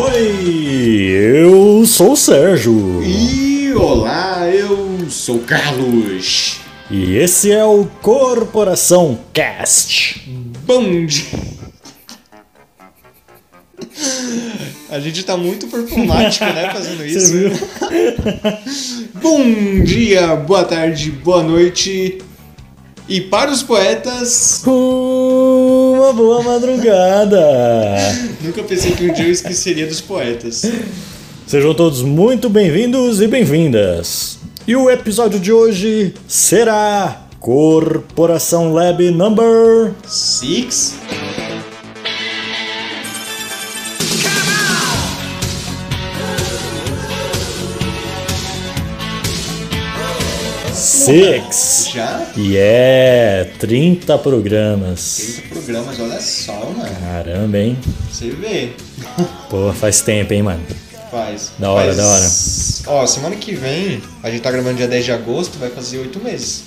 Oi, eu sou o Sérgio. E olá, eu sou o Carlos. E esse é o Corporação Cast. Bom dia. A gente tá muito performático, né, fazendo Você isso. viu? Bom dia, boa tarde, boa noite. E para os poetas, Uma boa madrugada. nunca pensei que um dia eu esqueceria dos poetas. Sejam todos muito bem-vindos e bem-vindas. E o episódio de hoje será Corporação Lab Number Six? Six. Já? E é 30 programas. 30 programas, olha só, mano. Caramba, hein? Você vê. Pô, faz tempo, hein, mano? Faz. Da hora, Faz- da hora. Ó, semana que vem, a gente tá gravando dia 10 de agosto, vai fazer 8 meses.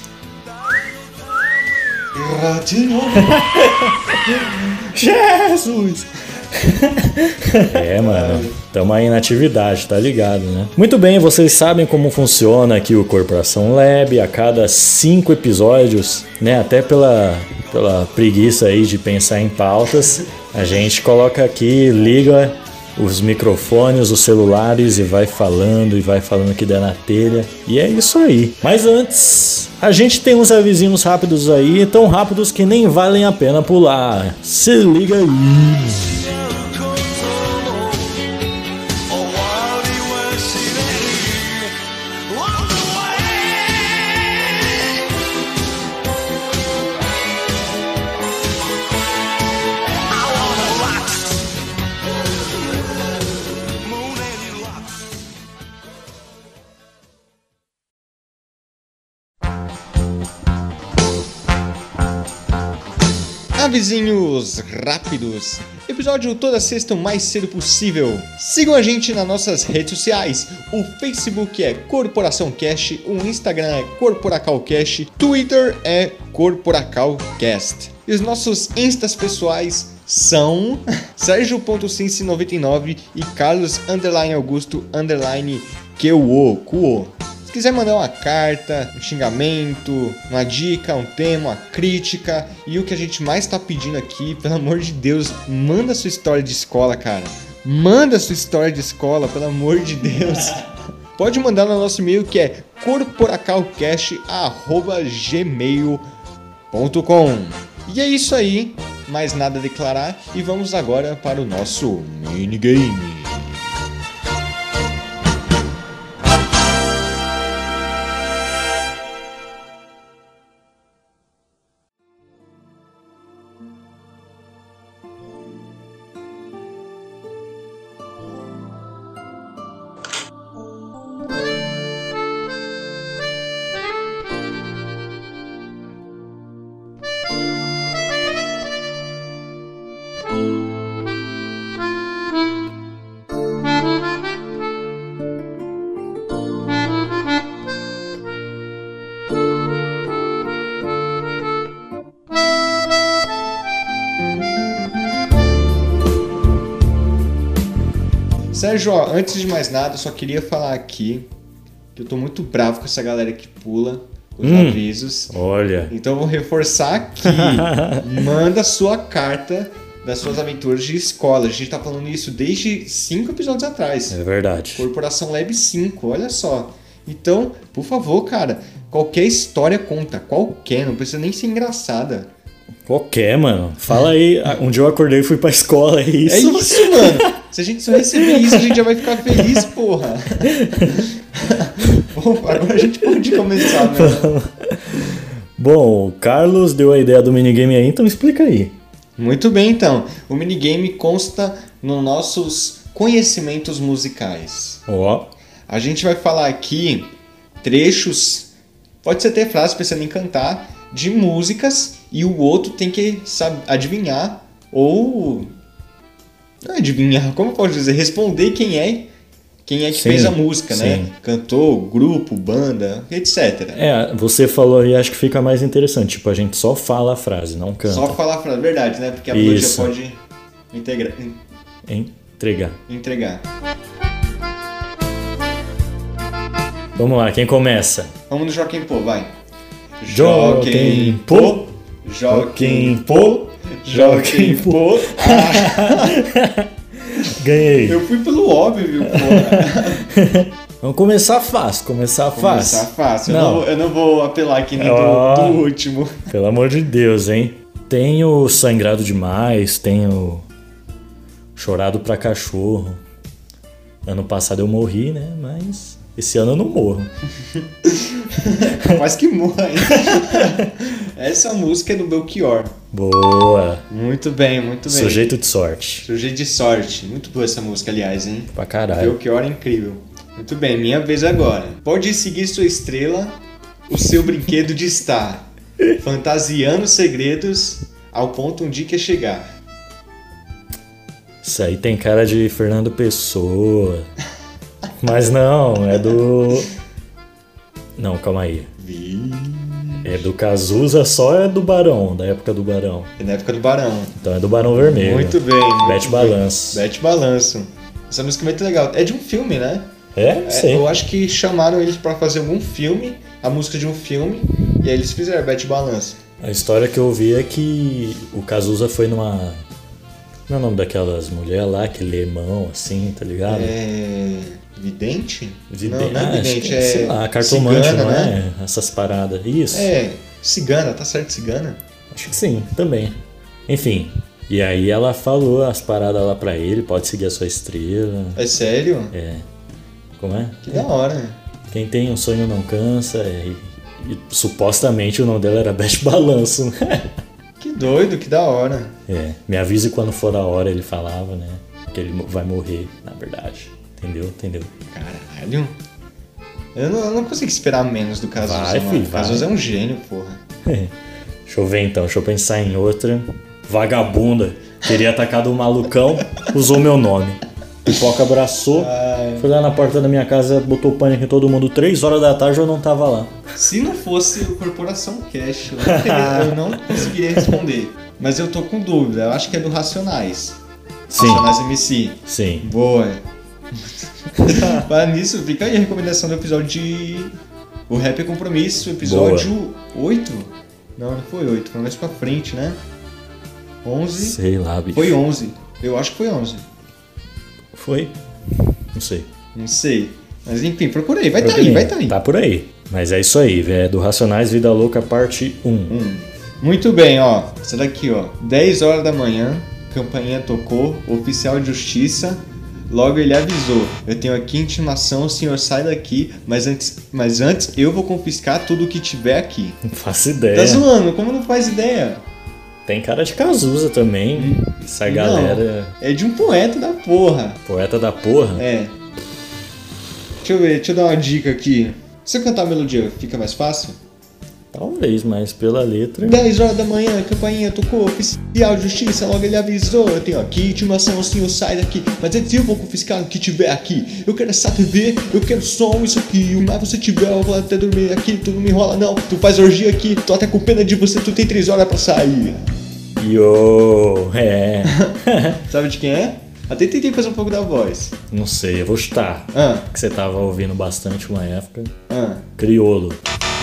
De novo. Jesus! é, mano. Tamo aí na atividade, tá ligado, né? Muito bem, vocês sabem como funciona aqui o Corporação Lab. A cada cinco episódios, né? Até pela, pela preguiça aí de pensar em pautas, a gente coloca aqui, liga os microfones, os celulares e vai falando e vai falando que der na telha. E é isso aí. Mas antes, a gente tem uns avisinhos rápidos aí, tão rápidos que nem valem a pena pular. Se liga aí. Avisinhos rápidos. Episódio toda sexta o mais cedo possível. Sigam a gente nas nossas redes sociais. O Facebook é Corporação Cash, o Instagram é Corporacalcast, Twitter é Corporacalcast. E os nossos instas pessoais são Sérgio.cince99 e Carlos underline Augusto underline Kuo. Se quiser mandar uma carta, um xingamento, uma dica, um tema, uma crítica e o que a gente mais tá pedindo aqui, pelo amor de Deus, manda sua história de escola, cara. Manda sua história de escola, pelo amor de Deus. Pode mandar no nosso e-mail que é corporacalcast@gmail.com. E é isso aí, mais nada a declarar e vamos agora para o nosso minigame. Sérgio, ó, antes de mais nada, eu só queria falar aqui que eu tô muito bravo com essa galera que pula os Hum. avisos. Olha. Então eu vou reforçar aqui. manda sua carta das suas aventuras de escola. A gente tá falando isso desde cinco episódios atrás. É verdade. Corporação Lab 5, olha só. Então, por favor, cara, qualquer história conta, qualquer, não precisa nem ser engraçada. Qualquer, mano. Fala aí. ah, Um dia eu acordei e fui pra escola, é isso? É isso, mano. Se a gente só receber isso, a gente já vai ficar feliz, porra. Bom, agora a gente pode começar, né? Bom, o Carlos deu a ideia do minigame aí, então explica aí. Muito bem, então. O minigame consta nos nossos conhecimentos musicais. Ó, A gente vai falar aqui trechos, pode ser até frases pensando em cantar, de músicas e o outro tem que saber, adivinhar ou. Não adivinhar, como eu posso dizer? Responder quem é quem é que Sim, fez a música, né? sim. Cantor, grupo, banda, etc. é, você falou aí, acho que fica mais interessante. Tipo, a gente só fala a frase, não canta. Só falar a frase, verdade, né? Porque a Isso. melodia pode integrar. Entregar. Entregar. Vamos lá, quem começa? Vamos no Joaquim Pô, vai. Joaquim Pô. Joaquim Pô. Joaquim Pô. Ganhei. Eu fui pelo óbvio, pô. Vamos começar fácil, começar fácil. Começar fácil. Eu Não. não, vou- eu não vou apelar aqui nem do, Ó. do último. Pelo amor de Deus, hein? Tenho sangrado demais, tenho chorado pra cachorro. Ano passado eu morri, né? Mas esse ano eu não morro. Quase que morra ainda. Essa música é do Belchior. Boa. Muito bem, muito bem. Sujeito de sorte. Sujeito de sorte. Muito boa essa música, aliás, hein? Pra caralho. Belchior é incrível. Muito bem, minha vez agora. Pode seguir sua estrela, o seu brinquedo de estar, fantasiando segredos ao ponto um dia que chegar. Isso aí tem cara de Fernando Pessoa. Mas não, é do. Não, calma aí. Vi. É do Cazuza, só é do Barão, da época do Barão. É na época do Barão. Então é do Barão Vermelho. Muito bem. Bete Balanço. Bete Balanço. Essa música é muito legal. É de um filme, né? É? É, sei. eu acho que chamaram eles pra fazer algum filme, a música de um filme, e aí eles fizeram Bete Balanço. A história que eu ouvi é que o Cazuza foi numa. Não é o nome daquelas mulheres lá que lê mão assim, tá ligado? É. Vidente? Vidente, Não, não é ah, vidente, que é. Sei lá, cartomante, cigana, não né? é? Essas paradas. Isso. É, cigana, tá certo, cigana? Acho que sim, também. Enfim. E aí ela falou as paradas lá pra ele, pode seguir a sua estrela. É sério? É. Como é? Que da hora. Quem tem um sonho não cansa. é, E, e supostamente o nome dela era Best Balanço. Que doido, que da hora. é. Me avise quando for a hora, ele falava, né? Que ele vai morrer, na verdade. Entendeu? Entendeu? Caralho. Eu não, eu não consigo esperar menos do Cazuza, Vai, mano. filho, O Cazuza vai. é um gênio, porra. Deixa eu ver então, deixa eu pensar em outra. Vagabunda. Teria atacado o malucão, usou meu nome. Pipoca abraçou, Ai. foi lá na porta da minha casa, botou pânico em todo mundo. Três horas da tarde eu não tava lá. Se não fosse o Corporação Cash, eu não, teria- eu não conseguiria responder. Mas eu tô com dúvida, eu acho que é do Racionais. Sim. Racionais MC. Sim. Boa. Para nisso, fica aí a recomendação do episódio de O Rap é Compromisso, episódio 8? Não, não foi 8, foi mais pra frente, né? 11? Sei lá, bicho. Foi 11. Eu acho que foi 11. Foi? Não sei. Não sei. Mas enfim, procurei. Vai tá aí, vai tá aí. Tá por aí. Mas é isso aí, velho. Do Racionais Vida Louca, parte 1. Hum. Muito bem, ó. Essa daqui, ó. 10 horas da manhã, campainha tocou, oficial de justiça. Logo ele avisou: Eu tenho aqui intimação, o senhor sai daqui, mas antes, mas antes eu vou confiscar tudo que tiver aqui. Não faço Tá ideia. zoando? Como não faz ideia? Tem cara de Cazuza também. Essa Não. galera. É de um poeta da porra. Poeta da porra. É. Deixa eu ver, deixa eu dar uma dica aqui. Se eu cantar a melodia, fica mais fácil? Talvez, mas pela letra. 10 horas da manhã, campainha tocou, oficial de justiça, logo ele avisou. Eu tenho aqui intimação, o senhor sai daqui. Mas antes eu vou confiscar o que tiver aqui. Eu quero essa TV, eu quero som, isso aqui. O mais você tiver, eu vou até dormir aqui. Tu não me enrola, não. Tu faz orgia aqui, tô até com pena de você, tu tem 3 horas pra sair. Yo! É. Sabe de quem é? Até tentei fazer um pouco da voz. Não sei, eu vou chutar. Ah, Que você tava ouvindo bastante uma época. ah. Criolo.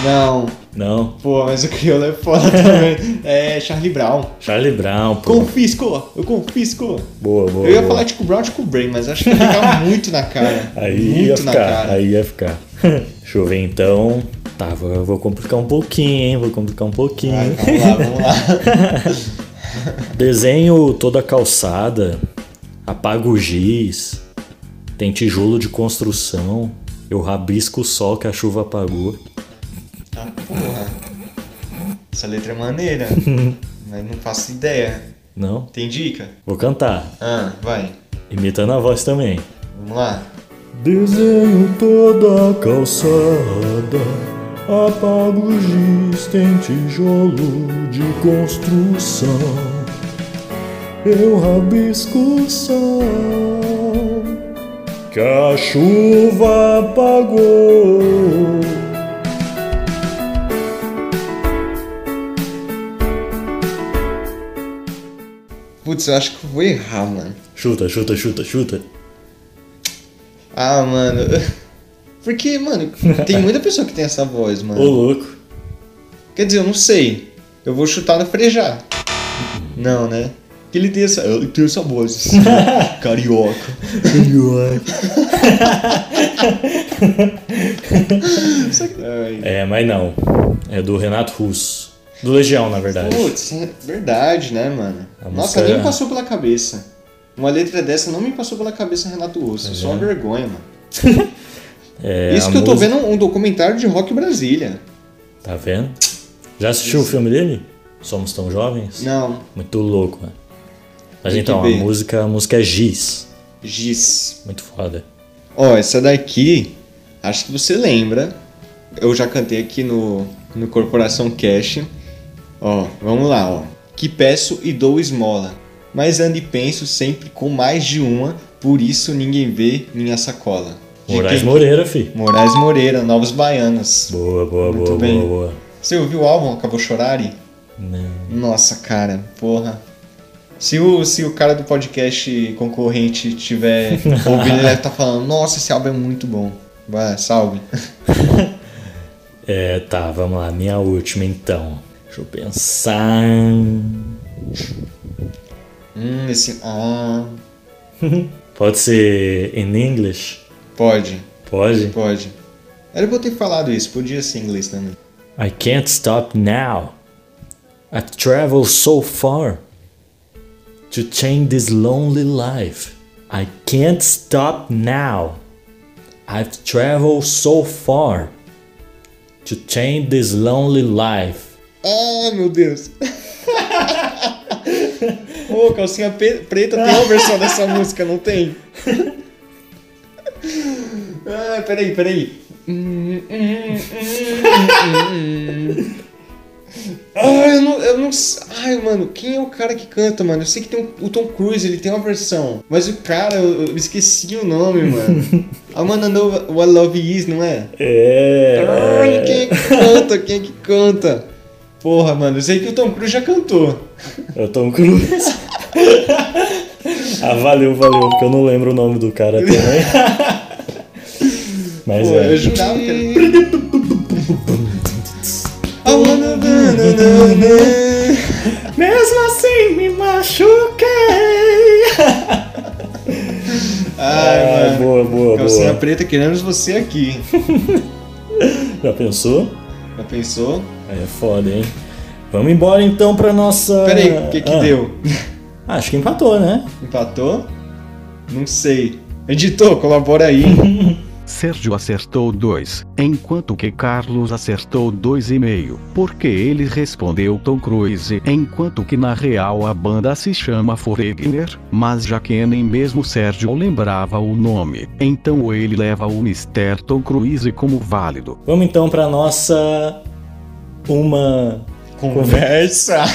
Não. Não? Pô, mas o crioulo é foda também. É Charlie Brown. Charlie Brown, pô. Confisco! Eu confisco! Boa, boa. Eu ia boa. falar tipo Brown, tipo Brain, mas acho que ia ficar muito na cara. Aí muito ia na ficar, cara. aí ia ficar. Deixa eu ver então. Tá, vou, vou complicar um pouquinho, hein? Vou complicar um pouquinho. Vai, vamos lá, vamos lá. Desenho toda a calçada, apago o giz, tem tijolo de construção, eu rabisco o sol que a chuva apagou. Ah, porra. Essa letra é maneira. mas não faço ideia. Não? Tem dica? Vou cantar, Ah, vai. imitando a voz também. Vamos lá. Desenho toda a calçada, apago o giz, tem tijolo de construção. Eu rabisco o sol que a chuva apagou. Putz, eu acho que eu vou errar, mano. Chuta, chuta, chuta, chuta. Ah, mano. Porque, mano, tem muita pessoa que tem essa voz, Ô, mano. louco. Quer dizer, eu não sei. Eu vou chutar no Frejá. Não, né? Que ele tem essa. Ele tem essa voz. assim, Carioca. Ai. É, mas não. É do Renato Russo. Do Legião, na verdade. Putz, é verdade, né, mano? A Nossa, nem é- me passou pela cabeça. Uma letra dessa não me passou pela cabeça, Renato Russo. Só uma vergonha, mano. É, Isso que eu tô música- vendo um documentário de rock Brasília. Tá vendo? Já assistiu o filme dele? Somos tão jovens? Não, Muito louco, mano. Mas Tem então, a música, a música é Giz. Giz. Muito foda. Ó, essa daqui, acho que você lembra. Eu já cantei aqui no, no Corporação Cash. Ó, vamos lá, ó. Que peço e dou esmola. Mas ando e penso sempre com mais de uma, por isso ninguém vê minha sacola. De Moraes quem? Moreira, fi. Moraes Moreira, Novos Baianos. Boa, boa, Muito boa, bem. boa, boa. Você ouviu o álbum Acabou Chorare? Não. Nossa, cara, porra. Se o, se o cara do podcast concorrente tiver ouvindo, ele deve estar falando: Nossa, esse álbum é muito bom. Vai, salve. É, tá, vamos lá. Minha última, então. Deixa eu pensar. Hum, esse. Ah. Pode ser in English? Pode, Pode? pode. Era pra eu ter falado isso, podia ser em inglês também. I can't stop now. I've traveled so far to change this lonely life. I can't stop now. I've traveled so far to change this lonely life. Ah, meu Deus. Ô, calcinha pe- preta tem uma versão dessa música, não tem? Ah, peraí, peraí. Ah, eu não, eu não. Ai, mano, quem é o cara que canta, mano? Eu sei que tem um- o Tom Cruise, ele tem uma versão. Mas o cara, eu, eu esqueci o nome, mano. A Mana Know What Love Is, não é? Ai, É. quem é que canta? Quem é que canta? Porra, mano, eu sei que o Tom Cruise já cantou. É o Tom Cruise. ah, valeu, valeu, porque eu não lembro o nome do cara também. Mas Pô, é. eu jurava que era. Mesmo assim me machuquei. Ai, Ah, mano. boa, boa, Calcinha boa. preta, queremos você aqui. Já pensou? Já pensou? Aí é foda, hein? Vamos embora então pra nossa. Peraí, o que que Ah, deu? Acho que empatou, né? Empatou? Não sei. Editor, colabora aí. Sérgio acertou 2, enquanto que Carlos acertou 2,5, porque ele respondeu Tom Cruise, enquanto que na real a banda se chama Foreigner, mas já que nem mesmo Sérgio lembrava o nome, então ele leva o Mr. Tom Cruise como válido. Vamos então pra nossa. Uma. Conversa.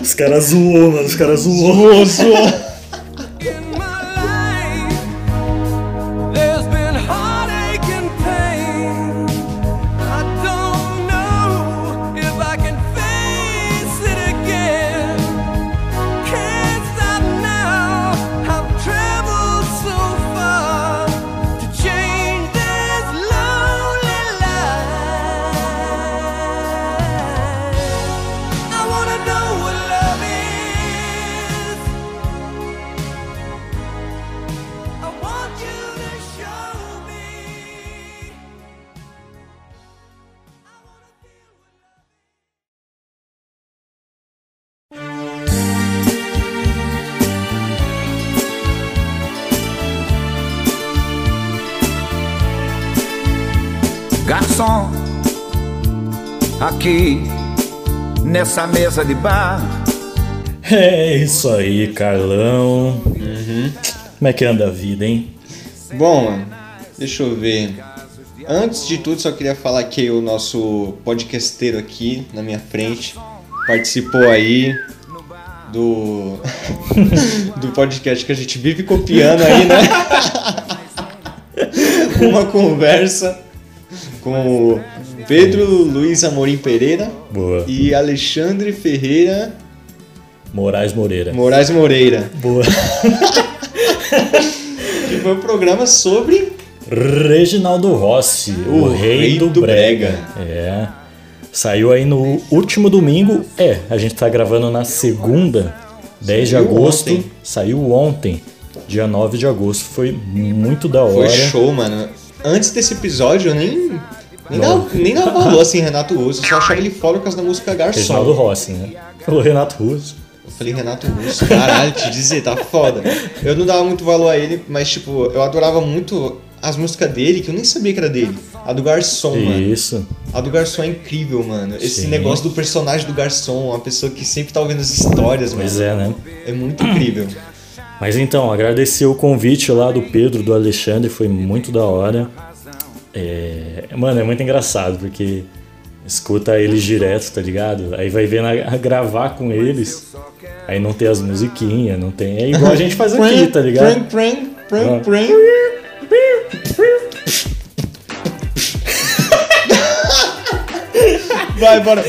Os caras zoou, mano. Os caras zoou. Zoou, zoou. Nessa mesa de bar, É isso aí, Carlão. Como é que anda a vida, hein? Bom, mano, deixa eu ver. Antes de tudo, só queria falar que o nosso podcasteiro aqui na minha frente participou aí do do podcast que a gente vive copiando aí, né? Uma conversa Com o Pedro Luiz Amorim Pereira Boa. e Alexandre Ferreira Moraes Moreira. Moraes Moreira. Boa. Que foi um programa sobre Reginaldo Rossi, o, rei, do, brega. É. Saiu aí no último domingo. É, a gente tá gravando na segunda, 10 de Saiu agosto. ontem. Saiu ontem, dia 9 de agosto. Foi muito da hora. Foi show, mano. Antes desse episódio eu nem. Nem dava, nem dava valor assim, Renato Russo. Eu só achava ele foda por causa da música Reginaldo Garçom. Rossi, né? Falou Renato Russo. Eu falei, Renato Russo, caralho, te dizer, tá foda. Eu não dava muito valor a ele, mas tipo, eu adorava muito as músicas dele, que eu nem sabia que era dele. A do Garçom, mano. Isso. A do Garçom é incrível, mano. Esse Sim. negócio do personagem do Garçom, uma pessoa que sempre tá ouvindo as histórias, mano. Pois é, né? É muito incrível. Mas então, agradecer o convite lá do Pedro, do Alexandre, foi muito da hora. É, Mano, é muito engraçado, porque escuta eles direto, tá ligado? Aí vai vendo a, gravar com eles, aí não tem as musiquinhas, não tem. É igual a gente faz aqui, tá ligado? Prank, prank, Ah. prank, prank. Vai, bora.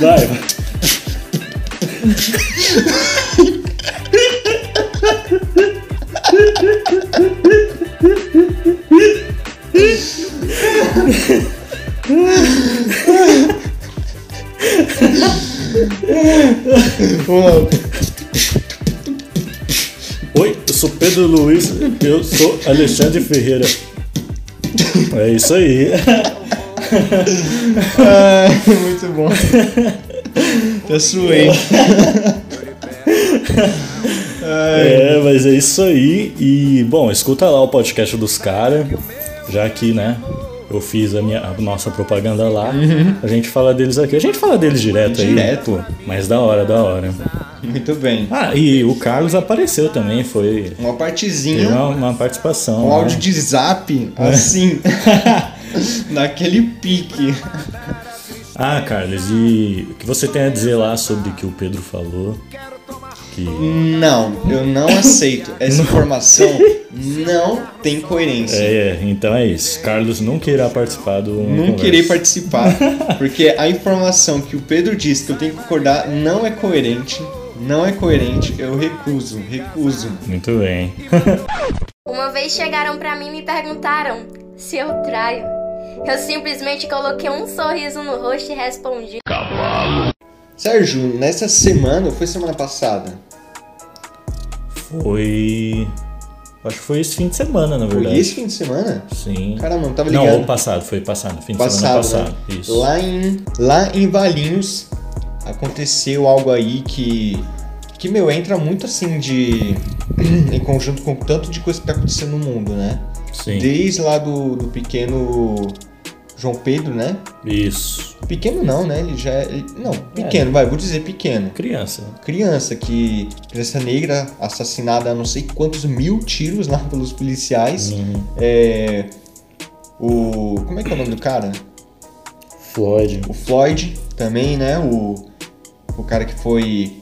Vai, vai. Vamos. Oi, eu sou Pedro Luiz, eu sou Alexandre Ferreira. É isso aí. Ah, muito bom. Já suei. É, mas é isso aí. E, bom, escuta lá o podcast dos caras, já que, né, eu fiz a, minha, a nossa propaganda lá. A gente fala deles aqui. A gente fala deles direto, aí. Direto. Mas da hora, da hora. Muito bem. Ah, e o Carlos apareceu também, foi Uma partezinha, uma, uma participação. um né? áudio de zap, assim. naquele pique. Ah, Carlos, e o que você tem a dizer lá sobre o que o Pedro falou? Que. Não, eu não aceito. Essa informação não tem coerência. É, então é isso. Carlos nunca irá participar do. Não Conversa. querer participar, porque a informação que o Pedro disse que eu tenho que concordar não é coerente. Não é coerente, eu recuso, recuso. Muito bem. Uma vez chegaram pra mim e me perguntaram se eu traio. Eu simplesmente coloquei um sorriso no rosto e respondi: Sérgio, nessa semana, ou foi semana passada? Foi. Acho que foi esse fim de semana, na Foi verdade. esse fim de semana? Sim. Caramba, não tava Não, ligado. o passado, foi passado, fim de semana passado, né? Isso. Lá em, lá em Valinhos aconteceu algo aí que, que meu, entra muito assim de. em conjunto com o tanto de coisa que tá acontecendo no mundo, né? Sim. Desde lá do, do pequeno João Pedro, né? Isso. Pequeno não, né? Ele já é. ele- não, pequeno, vai, vou dizer pequeno. Criança. Criança que. Criança negra assassinada a não sei quantos mil tiros lá pelos policiais. Uhum. É. O. Como é que é o nome do cara? Floyd, O Floyd também, né? O. O cara que foi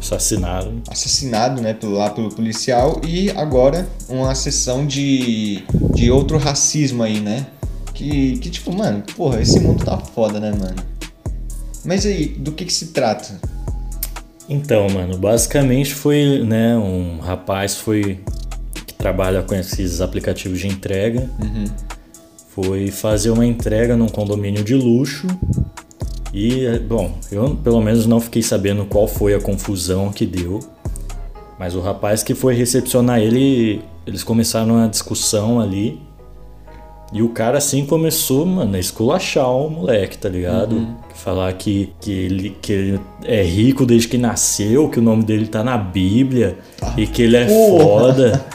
assassinado. assassinado, né? Pelo, lá pelo policial. E agora uma sessão de. de outro racismo aí, né? Que, que tipo, mano, porra, esse mundo tá foda, né, mano? Mas aí, do que que se trata? Então, mano, basicamente foi, né, um rapaz foi que trabalha com esses aplicativos de entrega. Foi fazer uma entrega num condomínio de luxo. E, bom, eu pelo menos não fiquei sabendo qual foi a confusão que deu. Mas o rapaz que foi recepcionar ele, eles começaram uma discussão ali. E o cara assim começou, mano, a esculachar o moleque, tá ligado? Falar que, que, ele, que ele é rico desde que nasceu, que o nome dele tá na Bíblia, e que ele é Porra. foda,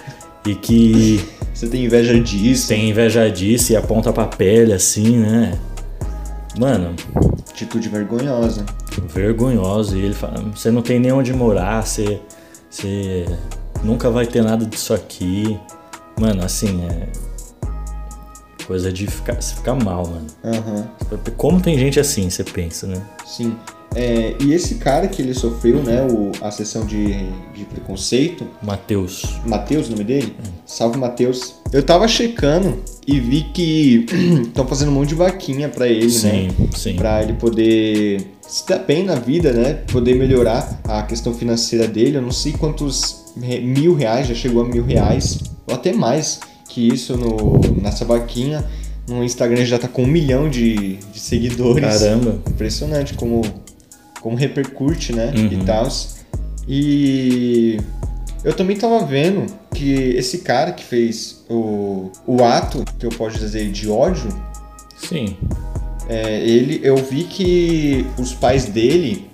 e que Você tem inveja disso? tem inveja disso e aponta pra pele assim, né? Mano, Atitude vergonhosa. vergonhoso. E ele fala: você não tem nem onde morar, você, você nunca vai ter nada disso aqui. Mano, assim, é. Coisa de ficar, se ficar mal, mano. Aham. Como tem gente assim, você pensa, né? Sim. É, e esse cara que ele sofreu, né, o, a sessão de, de preconceito, Matheus. Matheus, o nome dele? Salve Matheus. Eu tava checando e vi que estão fazendo um monte de vaquinha pra ele, Sim, né? sim. Pra ele poder se dar bem na vida, né? Poder melhorar a questão financeira dele. Eu não sei quantos mil reais, já chegou a mil reais, ou até mais que isso no, nessa vaquinha. No Instagram já tá com um milhão de, de seguidores. Caramba. Impressionante como, como repercute, né? Uhum. E tal. E eu também tava vendo que esse cara que fez o, o ato, que eu posso dizer, de ódio, Sim. é, ele, eu vi que os pais dele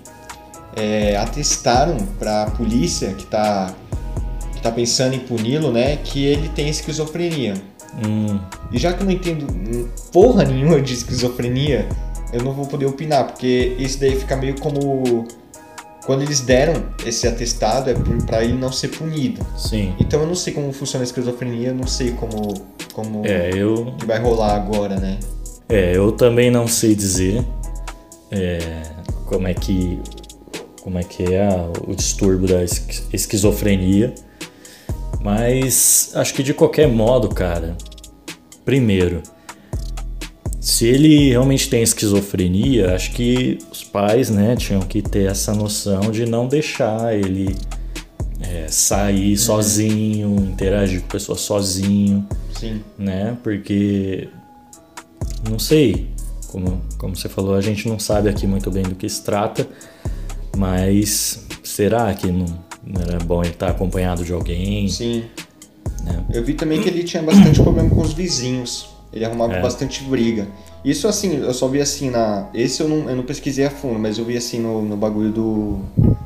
é, atestaram pra polícia que tá, tá pensando em puni-lo, né? Que ele tem esquizofrenia. Hum, E já que eu não entendo porra nenhuma de esquizofrenia, eu não vou poder opinar, porque isso daí fica meio como. Quando eles deram esse atestado, é pra ele não ser punido. sim. Então eu não sei como funciona a esquizofrenia, eu não sei como. como É, eu. que vai rolar agora, né? É, eu também não sei dizer é, como é que como é que é o distúrbio da esqui- esquizofrenia, mas acho que de qualquer modo, cara, primeiro, se ele realmente tem esquizofrenia, acho que os pais, né, tinham que ter essa noção de não deixar ele é, sair sozinho, interagir com pessoas sozinho Sim. né? Porque não sei, como, como você falou, a gente não sabe aqui muito bem do que se trata, mas será que não era bom ele estar acompanhado de alguém? Sim. Né? Eu vi também que ele tinha bastante problema com os vizinhos. Ele arrumava É. bastante briga. Isso assim, eu só vi assim na. Esse eu não, eu não pesquisei a fundo, mas eu vi assim no, no bagulho do,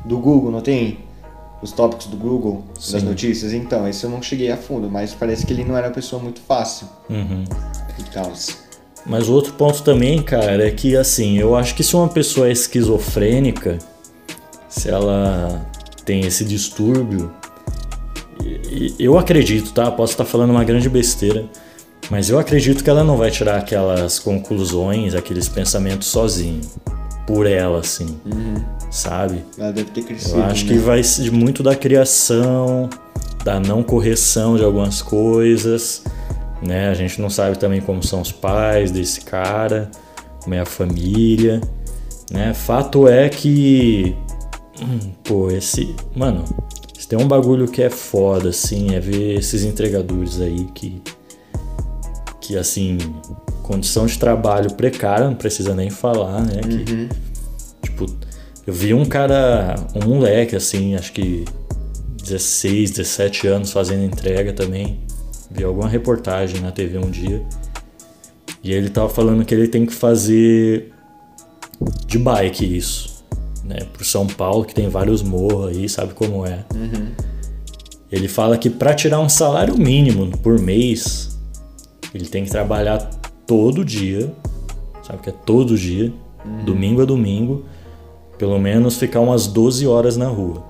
do Google, não tem? Os tópicos do Google, das Sim. notícias. Então, esse eu não cheguei a fundo, mas parece que ele não era uma pessoa muito fácil Uhum. e tal. Mas o outro ponto também, cara, é que assim, eu acho que se uma pessoa é esquizofrênica, se ela tem esse distúrbio, e- eu acredito, tá? Posso estar falando uma grande besteira, mas eu acredito que ela não vai tirar aquelas conclusões, aqueles pensamentos sozinho, por ela, assim, sabe? Ela deve ter crescido. Eu acho né? que vai ser muito da criação, da não correção de algumas coisas, né? A gente não sabe também como são os pais desse cara, como é a família, né? Fato é que, hum, pô, esse, mano, se tem um bagulho que é foda, assim, é ver esses entregadores aí que, que assim, condição de trabalho precária, não precisa nem falar, né? Que, Tipo, eu vi um cara, um moleque assim, acho que 16, 17 anos fazendo entrega também. Vi alguma reportagem na TV um dia. E ele tava falando que ele tem que fazer de bike isso, né? Pro São Paulo, que tem vários morros aí, sabe como é. Ele fala que para tirar um salário mínimo por mês, ele tem que trabalhar todo dia, sabe que é todo dia, domingo a domingo, pelo menos ficar umas 12 horas na rua.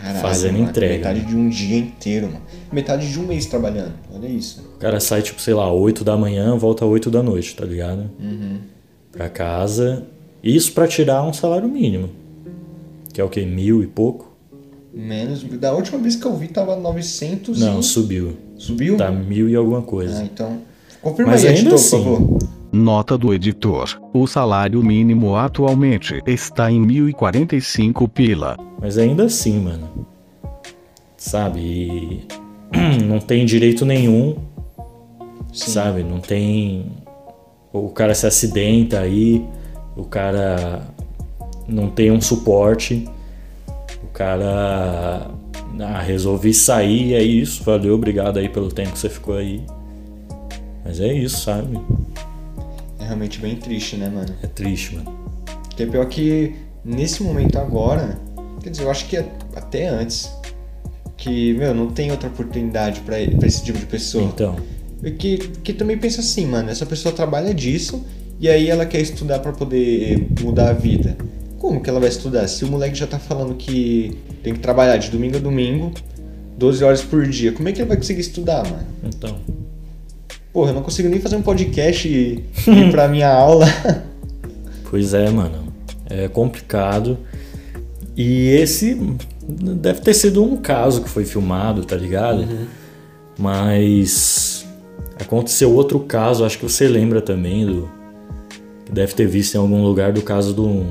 Caralho, fazendo mano, entrega. Metade de um dia inteiro, mano. Metade de um mês trabalhando. Olha isso. O cara sai, tipo, sei lá, 8 da manhã, volta 8 da noite, tá ligado? Pra casa. Isso pra tirar um salário mínimo. Que é o quê? Mil e pouco? Menos. Da última vez que eu vi tava 900 Não, e... subiu. Subiu? Tá mil e alguma coisa. Ah, então. Confirma Mas aí, ainda editor, assim- por favor. Nota do editor: o salário mínimo atualmente está em 1045 pila. Mas ainda assim, mano. Sabe? E não tem direito nenhum. Sabe? Não tem. O cara se acidenta aí, o cara não tem um suporte, o cara. Ah, resolvi sair, é isso, valeu, obrigado aí pelo tempo que você ficou aí. Mas é isso, sabe? É realmente bem triste, né, mano? É triste, mano. Que é pior que nesse momento agora, quer dizer, eu acho que é até antes, que, meu, não tem outra oportunidade pra, pra esse tipo de pessoa. Então, Que, que também pensa assim, mano, essa pessoa trabalha disso e aí ela quer estudar pra poder mudar a vida. Como que ela vai estudar? Se o moleque já tá falando que tem que trabalhar de domingo a domingo, 12 horas por dia, como é que ele vai conseguir estudar, mano? então. Porra, eu não consigo nem fazer um podcast e ir pra minha aula. Pois é, mano. É complicado. E esse deve ter sido um caso que foi filmado, tá ligado? Mas aconteceu outro caso, acho que você lembra também do que deve ter visto em algum lugar do caso do,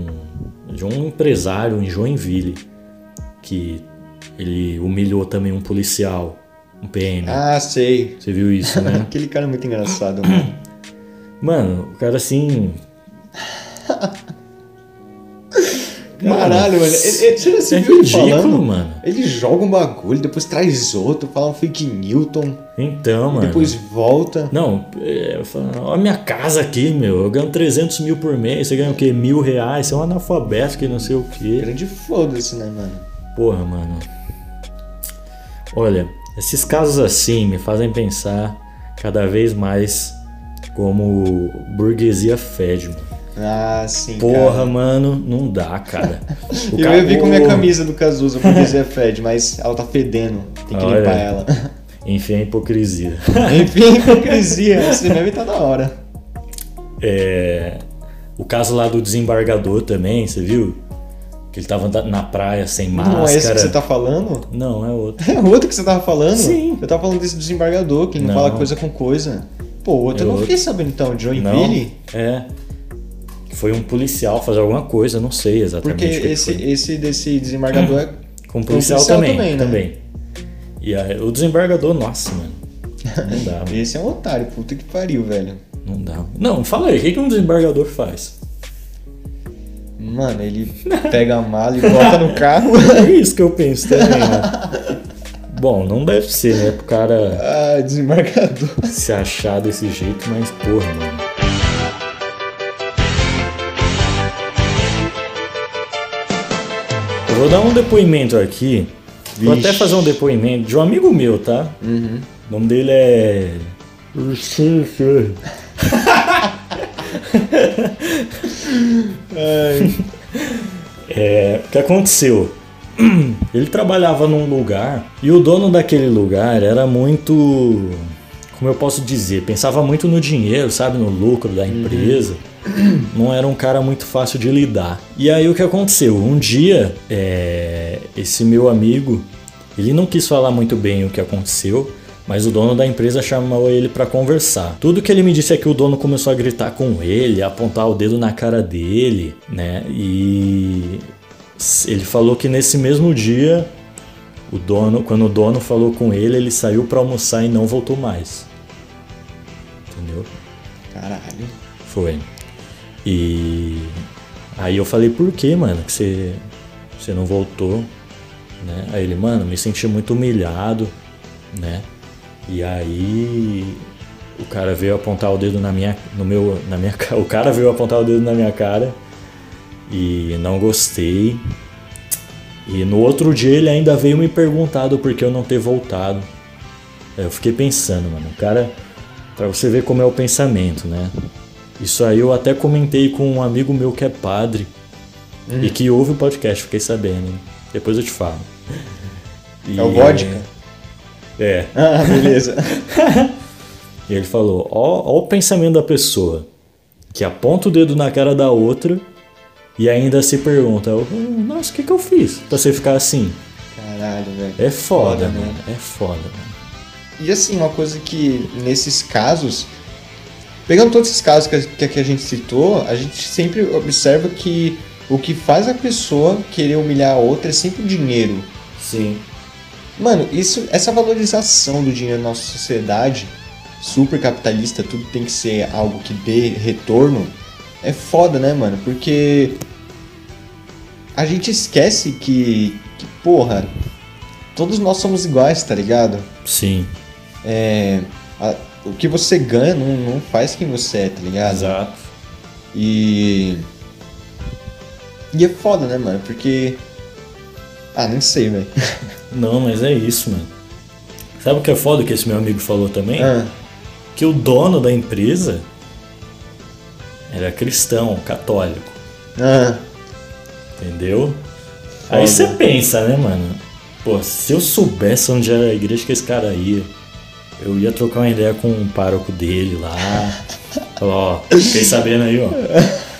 de um empresário em Joinville que ele humilhou também um policial, um PM. Ah, sei. Você viu isso, né? Aquele cara é muito engraçado, mano. Mano, o cara assim. Caralho, mano. Ele, ele, você é viu ele ridículo, falando? mano. Ele joga um bagulho, depois traz outro, fala um fake Newton, Então, mano. depois volta. Não, é, eu falo, ó a minha casa aqui, meu. Eu ganho 300 mil por mês. Você ganha o quê? Mil reais. Você é um analfabeto que não sei o quê. Grande foda-se, né, mano? Porra, mano. Olha, esses casos assim me fazem pensar cada vez mais como burguesia fede, mano. Ah, sim. Porra, cara. mano, não dá, cara. O Eu cara- ia vir com minha camisa do Cazuza pra dizer fede, mas ela tá fedendo. Tem que Olha. limpar ela. Enfim, a hipocrisia. Enfim, hipocrisia. Esse meme tá da hora. É, o caso lá do desembargador também, você viu? Que ele tava na praia sem máscara. Não é esse que você tá falando? Não, é outro. É outro que você tava falando? Sim. Eu tava falando desse desembargador, que não, Não. fala coisa com coisa. Pô, outro É eu não outro. fiquei sabendo então, Não, Joinville? é. Foi um policial fazer alguma coisa, não sei exatamente. Porque esse, esse desse desembargador é. Com um policial, policial também. também, né? também. E aí, o desembargador, nossa, mano. Não dá, mano. Esse é um otário, puta que pariu, velho. Não dá. Não, fala aí, o que, que um desembargador faz? Mano, ele pega a mala e bota no carro. É isso que eu penso também, né? Bom, não deve ser, né? Pro cara ah, desembargador. se achar desse jeito, mas porra, mano. Eu vou dar um depoimento aqui. Vou Vixe. até fazer um depoimento de um amigo meu, tá? O nome dele é. É, o que aconteceu? Ele trabalhava num lugar e o dono daquele lugar era muito. Como eu posso dizer? Pensava muito no dinheiro, sabe? No lucro da empresa. Não era um cara muito fácil de lidar. E aí o que aconteceu? Um dia, é, esse meu amigo, ele não quis falar muito bem o que aconteceu, mas o dono da empresa chamou ele para conversar. Tudo que ele me disse é que o dono começou a gritar com ele, a apontar o dedo na cara dele, né? E ele falou que nesse mesmo dia, o dono, quando o dono falou com ele, ele saiu para almoçar e não voltou mais. Entendeu? Caralho. Foi. E aí eu falei, por que, mano, que você, você não voltou? Né? Aí ele, mano, me senti muito humilhado, né? E aí o cara veio apontar o dedo na minha, no meu, na minha, o cara veio apontar o dedo na minha cara e não gostei. E no outro dia ele ainda veio me perguntar do porquê eu não ter voltado. Eu fiquei pensando, mano, o cara, pra você ver como é o pensamento, né? Isso aí eu até comentei com um amigo meu que é padre e que ouve o podcast, fiquei sabendo. Depois eu te falo. E- É o vodka? É. Ah, beleza. E ele falou: ó, ó o pensamento da pessoa que aponta o dedo na cara da outra e ainda se pergunta: "Hum, Nossa, o que, que eu fiz pra você ficar assim? Caralho, velho. É foda, Foda, mano. né? É foda, mano. E assim, uma coisa que nesses casos, pegando todos esses casos que, a- que a gente citou, a gente sempre observa que o que faz a pessoa querer humilhar a outra é sempre o dinheiro. Sim. Mano, isso, essa valorização do dinheiro na nossa sociedade, super capitalista, tudo tem que ser algo que dê retorno, é foda, né, mano? Porque a gente esquece que, que porra, todos nós somos iguais, tá ligado? Sim. É, a- o que você ganha não, não faz quem você é, tá ligado? Exato. E. E é foda, né, mano? Porque. Ah, nem sei, velho. Não, mas é isso, mano. Sabe o que é foda que esse meu amigo falou também? Ah, Que o dono da empresa era cristão, católico. ah, Entendeu? Foda. Aí você pensa, né, mano? Pô, se eu soubesse onde era a igreja que esse cara ia, eu ia trocar uma ideia com o pároco dele lá. Ó, fiquei sabendo aí, ó.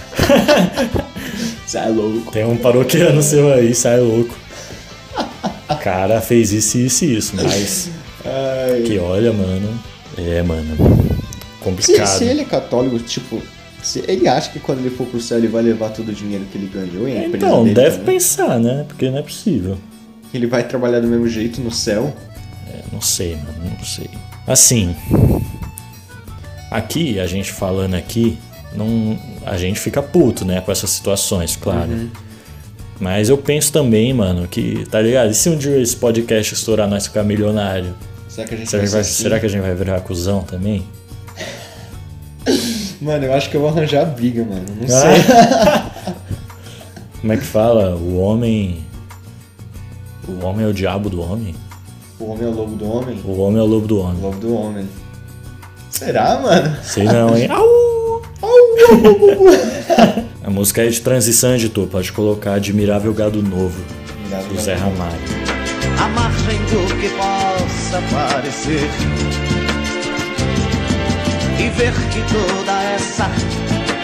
Você é louco. Tem um paroquiano seu aí, sai louco. Cara, fez isso, isso e isso, mas. Ai. Que olha, mano. É, mano. Se, Complicado. se ele é católico, tipo, se ele acha que quando ele for pro céu ele vai levar todo o dinheiro que ele ganhou em Então, dele deve também? pensar, né? Porque não é possível. Ele vai trabalhar do mesmo jeito no céu? É, não sei, mano, não sei. Assim, aqui, a gente falando aqui, não, a gente fica puto, né, com essas situações, claro. Uhum. Mas eu penso também, mano, que, tá ligado? E se um dia esse podcast estourar nós ficar milionário? Será que a gente Será, vai assim? será que a gente vai virar cuzão também? Mano, eu acho que eu vou arranjar briga, mano. Não Ah. sei. Como é que fala? O homem. O homem é o diabo do homem? O homem é o lobo do homem? O homem é o lobo do O homem. lobo do homem. Será, mano? Sei não, hein? A música é de transição, editor. Pode colocar Admirável Gado Novo, do Zé Ramalho. à margem do que possa parecer. E ver que toda essa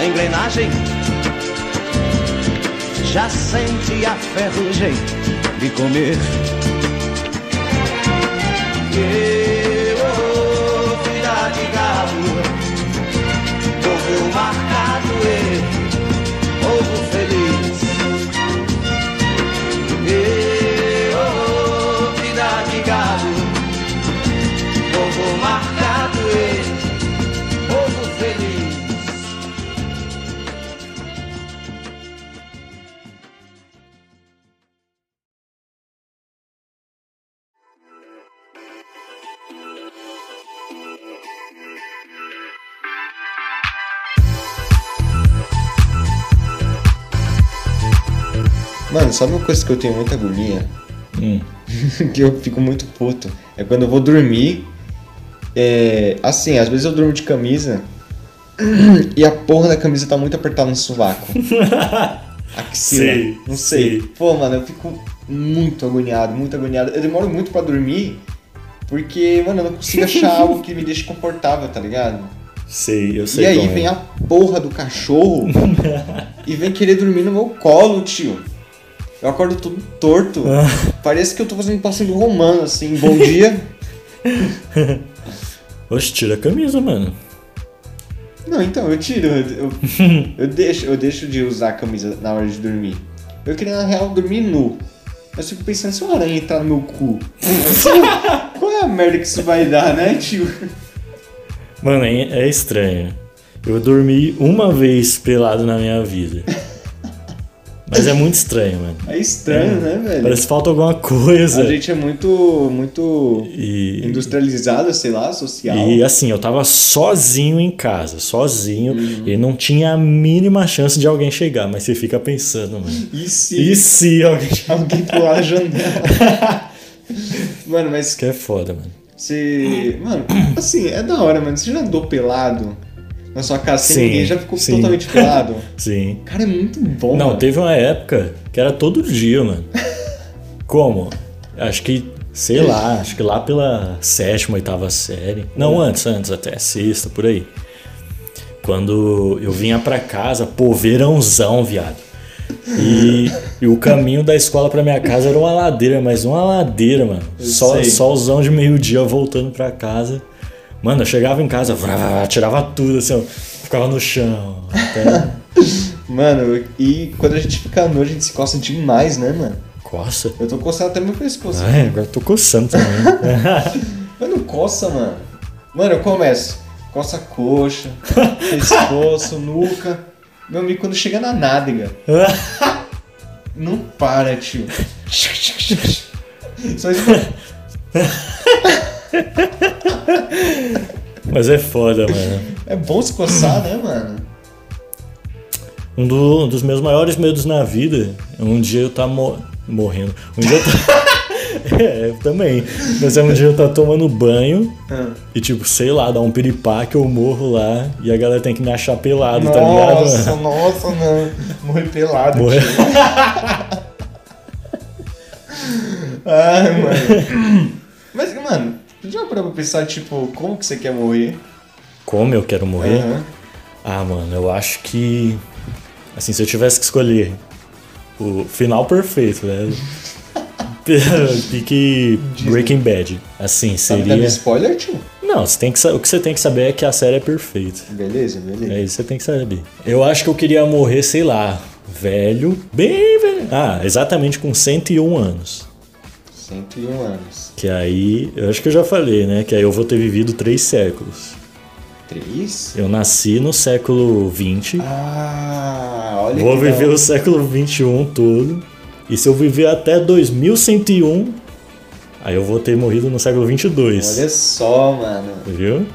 engrenagem já sente a ferrugem de comer. E, Mano, sabe uma coisa que eu tenho muita agonia? Hum. que eu fico muito puto. É quando eu vou dormir. É, assim, às vezes eu durmo de camisa e a porra da camisa tá muito apertada no sovaco. Axila. Sei, não sei. sei. Pô, mano, eu fico muito agoniado, muito agoniado. Eu demoro muito pra dormir porque, mano, eu não consigo achar algo que me deixe confortável, tá ligado? Sei, eu sei E aí é. vem a porra do cachorro e vem querer dormir no meu colo, tio. Eu acordo todo torto. Parece que eu tô fazendo um passeio romano, assim. Bom dia. Oxe, tira a camisa, mano. Não, então, eu tiro. Eu, eu, eu deixo, eu deixo de usar a camisa na hora de dormir. Eu queria, na real, dormir nu. Mas fico pensando, se uma aranha entrar no meu cu, qual é a merda que isso vai dar, né, tio? Mano, é, é estranho. Eu dormi uma vez pelado na minha vida. Mas é muito estranho, mano. É estranho, né, velho? Parece que falta alguma coisa. A gente é muito, muito E, industrializado, sei lá, social. e assim, eu tava sozinho em casa, sozinho, Uhum. e não tinha a mínima chance de alguém chegar. Mas você fica pensando, mano. E se E se alguém alguém pular a janela? mano, mas Que é foda, mano. você. Mano, assim, é da hora, mano. Você já andou pelado na sua casa sem Sim, ninguém? Já ficou sim. totalmente pelado? Sim. Cara, é muito bom. Não, mano. teve uma época que era todo dia, mano. Como? Acho que, sei lá, acho que lá pela sétima, oitava série. Não, antes, antes, até sexta, por aí. Quando eu vinha pra casa, pô, verãozão, viado. E, e o caminho da escola pra minha casa era uma ladeira, mas uma ladeira, mano. Só, sei. solzão de meio-dia voltando pra casa. Mano, eu chegava em casa, vrá, tirava tudo, assim, ó, ficava no chão. Até Mano, e quando a gente fica noite, a gente se coça demais, né, mano? coça. Eu tô coçando até meu pescoço. Ai, agora eu tô coçando também. Mas não coça, mano. Mano, eu começo. Coça a coxa, pescoço, nuca. Meu amigo, quando chega na nádega, não para, tio. Só isso. Mas é foda, mano. É bom se coçar, né, mano? Um, do- um dos meus maiores medos na vida é um dia eu tá mo- morrendo. Um dia eu tá... É, também. Mas é um dia eu tá tomando banho Ah. e, tipo, sei lá, dá um piripaque, eu morro lá e a galera tem que me achar pelado, tá ligado? Nossa, nossa, não. Morrer pelado. Morrer. Ai, mano. Mas, mano, já parou pra pensar, tipo, como que você quer morrer? Como eu quero morrer? Aham. Ah, mano, eu acho que. Assim, se eu tivesse que escolher O final perfeito, né? Pique Breaking Bad. Assim, Tá me seria. spoiler, tio? Não, você tem que, o que você tem que saber é que a série é perfeita. Beleza, beleza. É isso que você tem que saber. Eu acho que eu queria morrer, sei lá, velho, bem velho. Ah, exatamente com 101 anos. 101 anos. Que aí, eu acho que eu já falei, né? Que aí eu vou ter vivido três séculos. Três? Eu nasci no século 20, Ah, olha vou viver da- o século 21 todo. E se eu viver até 2101, aí eu vou ter morrido no século 22. Olha só, mano. Viu?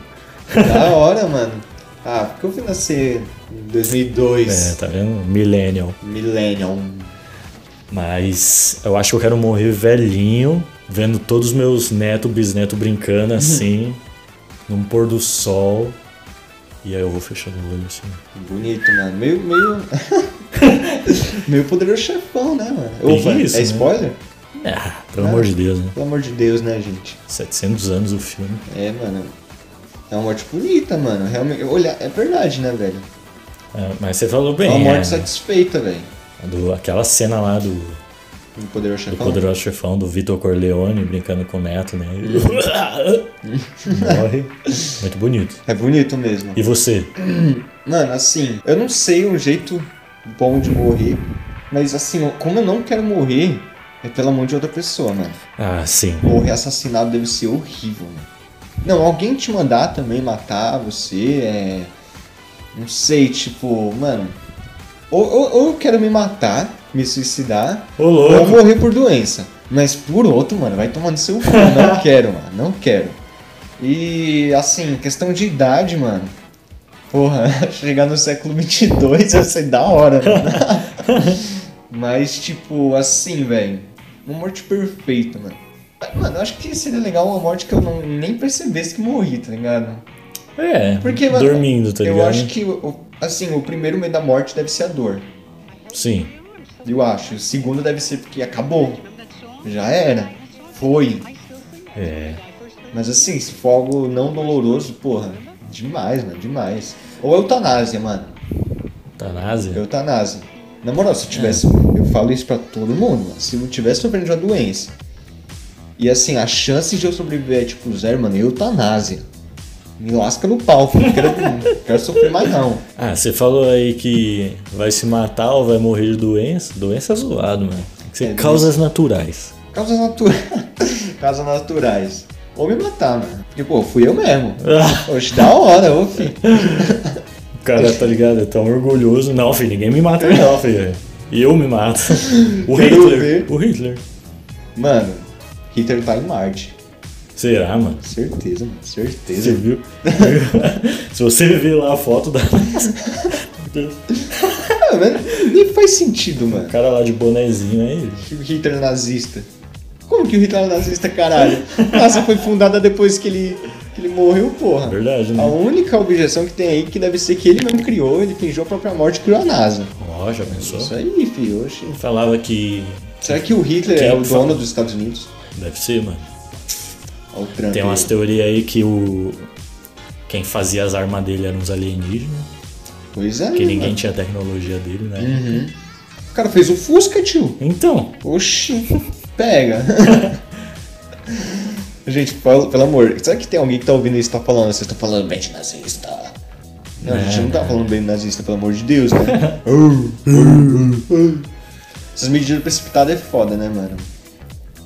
Da hora, mano. Ah, porque eu fui nascer em 2002. É, tá vendo? Millennial. Millennium. Mas eu acho que eu quero morrer velhinho, vendo todos os meus netos, bisnetos brincando Uhum. assim, num pôr do sol. E aí eu vou fechando o olho assim. Bonito, mano. Meio, meio... meio poderoso chefão, né, mano? Opa, Isso, é né? spoiler? Ah, pelo amor de Deus, né? Pelo amor de Deus, né, gente? 700 anos o filme. É, mano. É uma morte bonita, mano. Realmente. Olha, é verdade, né, velho? É, mas você falou É bem, uma morte é, satisfeita, velho. Do, aquela cena lá do, Do poderoso do chefão. poderoso chefão do Vitor Corleone brincando com o neto, né? Morre. Muito bonito. É bonito mesmo. E você? Mano, assim, eu não sei um jeito bom de morrer, mas assim, como eu não quero morrer, é pela mão de outra pessoa, mano. Ah, sim. Morrer assassinado deve ser horrível, mano. Não, alguém te mandar também matar você, é. Não sei, tipo, mano. Ou, ou, ou eu quero me matar, me suicidar, Ô, ou morrer por doença. Mas por outro, mano, vai tomando seu cu. Não quero, mano, não quero. E assim, questão de idade, mano. Porra, chegar no século 22 ia ser da hora, mano. Mas, tipo, assim, velho. Uma morte perfeita, mano. Mano, eu acho que seria legal uma morte que eu não, nem percebesse que morri, tá ligado? É, Porque, mano, dormindo, tá ligado? Eu acho que, o- assim, o primeiro meio da morte deve ser a dor. Sim. Eu acho. O segundo deve ser porque acabou. Já era. Foi. É. Mas assim, se for algo não doloroso, porra, demais, mano, demais. Ou eutanásia, mano. Eutanásia? Eutanásia. Na moral, se eu tivesse. Eu falo isso pra todo mundo, mano. Se eu tivesse sofrendo de uma doença. E assim, a chance de eu sobreviver é tipo zero, mano, eutanásia. Me lasca no pau. Não quero, não quero sofrer mais não. Ah, você falou aí que vai se matar ou vai morrer de doença? Doença é zoado, mano. Tem que ser É, causas naturais. Causas naturais. Causas naturais. Ou me matar, mano. Porque, pô, fui eu mesmo. Oxe, da hora, ô filho. O cara, tá ligado? É tão orgulhoso. Não, filho, ninguém me mata não, filho. Eu me mato. O Hitler. O Hitler. Mano, Hitler tá em Marte. Será, mano? Certeza, mano. Você Certeza. viu? Se você ver lá a foto da. Ah, nem faz sentido, mano. O cara lá de bonezinho é. O Hitler nazista. Como que o Hitler é nazista, caralho? A NASA foi fundada depois que ele, que ele morreu, porra. Verdade, A né? única objeção que tem aí que deve ser que ele mesmo criou, ele fingiu a própria morte e criou a NASA. Ó, já pensou? Isso aí, filho. Oxi. Falava que. Será que o Hitler Quem é o que fala? dono dos Estados Unidos? Deve ser, mano. Tem umas teorias aí que o. Quem fazia as armas dele eram os alienígenas. Pois é. Que né, ninguém mano? tinha tecnologia dele, né? Uhum. O cara fez o Fusca, tio. Então, Oxi, pega. gente, pelo, pelo amor, será que tem alguém que tá ouvindo isso e tá falando? Vocês estão falando bem de nazista? Não, a gente não tá falando bem de nazista, pelo amor de Deus, né? Essas medidas precipitadas é foda, né, mano?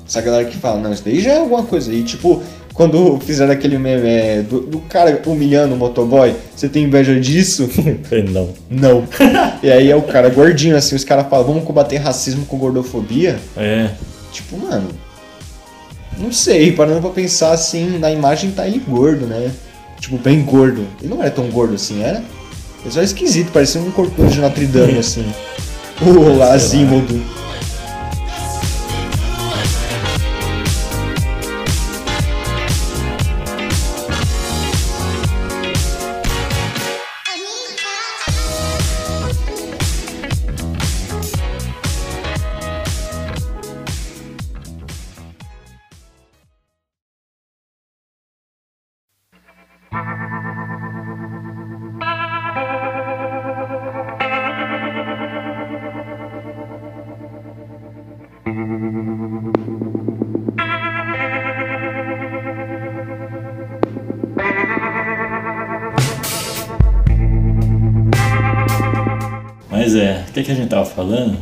Essa galera que fala, não, isso daí já é alguma coisa. E tipo, quando fizeram aquele meme é, do, do cara humilhando o motoboy, você tem inveja disso? não. Não. e aí é o cara gordinho, assim, os caras falam, vamos combater racismo com gordofobia? É. Tipo, mano. Não sei, parando pra pensar assim, na imagem tá ele gordo, né? Tipo, bem gordo. Ele não era tão gordo assim, era? Ele só é esquisito, parecia um corpo de Notre Dame, assim. O Asímodo. Tava falando?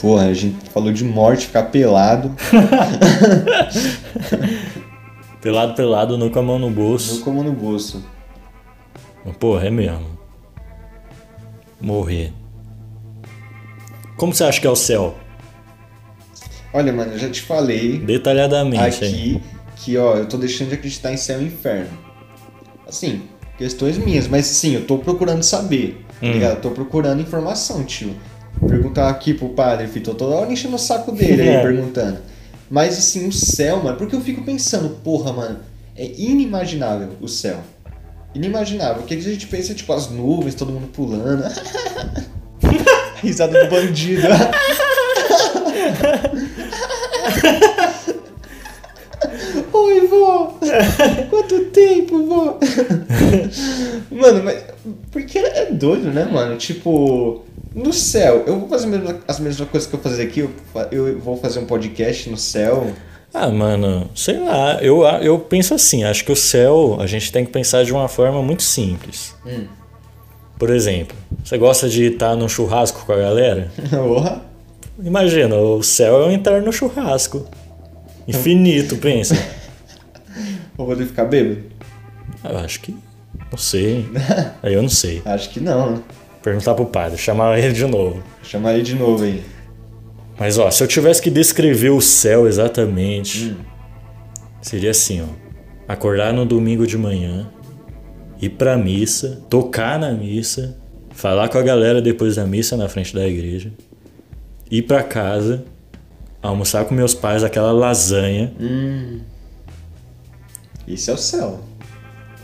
Porra, a gente falou de morte, ficar pelado. Pelado, pelado, não com a mão no Não bolso. como no bolso. Porra, é mesmo. Morrer. Como você acha que é o céu? Olha, mano, eu já te falei Detalhadamente. aqui que, ó, eu tô deixando de acreditar em céu e inferno. Assim, questões minhas, mas sim, eu tô procurando saber, tá Hum. ligado? Eu tô procurando informação, tio. Perguntar aqui pro padre, Fito, toda hora enchendo o saco dele aí, É. perguntando. Mas assim, o céu, mano, porque eu fico pensando, porra, mano, é inimaginável o céu. Inimaginável. O que a gente pensa, tipo, as nuvens, todo mundo pulando. Risada do bandido. Oi, vó! Quanto tempo, vó? mano, mas. Porque é doido, né, mano? Tipo, no céu, eu vou fazer as mesmas coisas que eu fazer aqui. Eu, eu vou fazer um podcast no céu. Ah, mano, sei lá, eu, eu penso assim, acho que o céu a gente tem que pensar de uma forma muito simples. Hum. Por exemplo, você gosta de estar num churrasco com a galera? Porra! Imagina, o céu é um entrar no churrasco. Infinito, pensa. Vou poder ficar bêbado? Eu acho que. Não sei. Aí eu não sei. Acho que não, né? Perguntar pro padre, chamar ele de novo. Chamar ele de novo aí. Mas ó, se eu tivesse que descrever o céu exatamente, seria assim, ó. Acordar no domingo de manhã, ir pra missa, tocar na missa, falar com a galera depois da missa na frente da igreja, ir pra casa, almoçar com meus pais aquela lasanha Isso é o céu.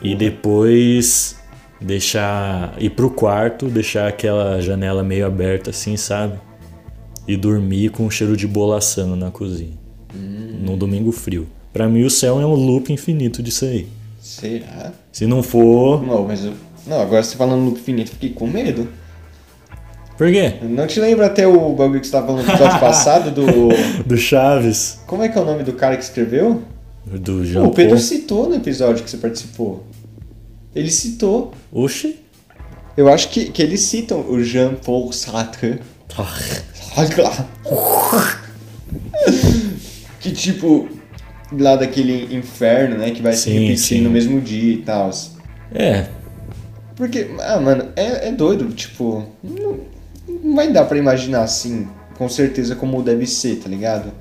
e depois deixar ir pro quarto, deixar aquela janela meio aberta assim, sabe? E dormir com um cheiro de bolaçando na cozinha. Num domingo frio. Pra mim o céu é um loop infinito disso aí. Será? Se não for, Não, mas eu. Não, agora você falando no infinito, fiquei com medo. por quê? Não te lembra até o bagulho que você tava falando no episódio passado do. Do Chaves, Como é que é o nome do cara que escreveu? do Pô, Jean o Pedro citou no episódio que você participou. Ele citou. Oxi. Eu acho que, que eles citam o Jean-Paul Sartre. Lá. que tipo, lá daquele inferno, né? Que vai se repetir sim. no mesmo dia e tal. É, Porque, ah, mano, é, é doido, tipo, não, não vai dar pra imaginar assim, com certeza como deve ser, tá ligado?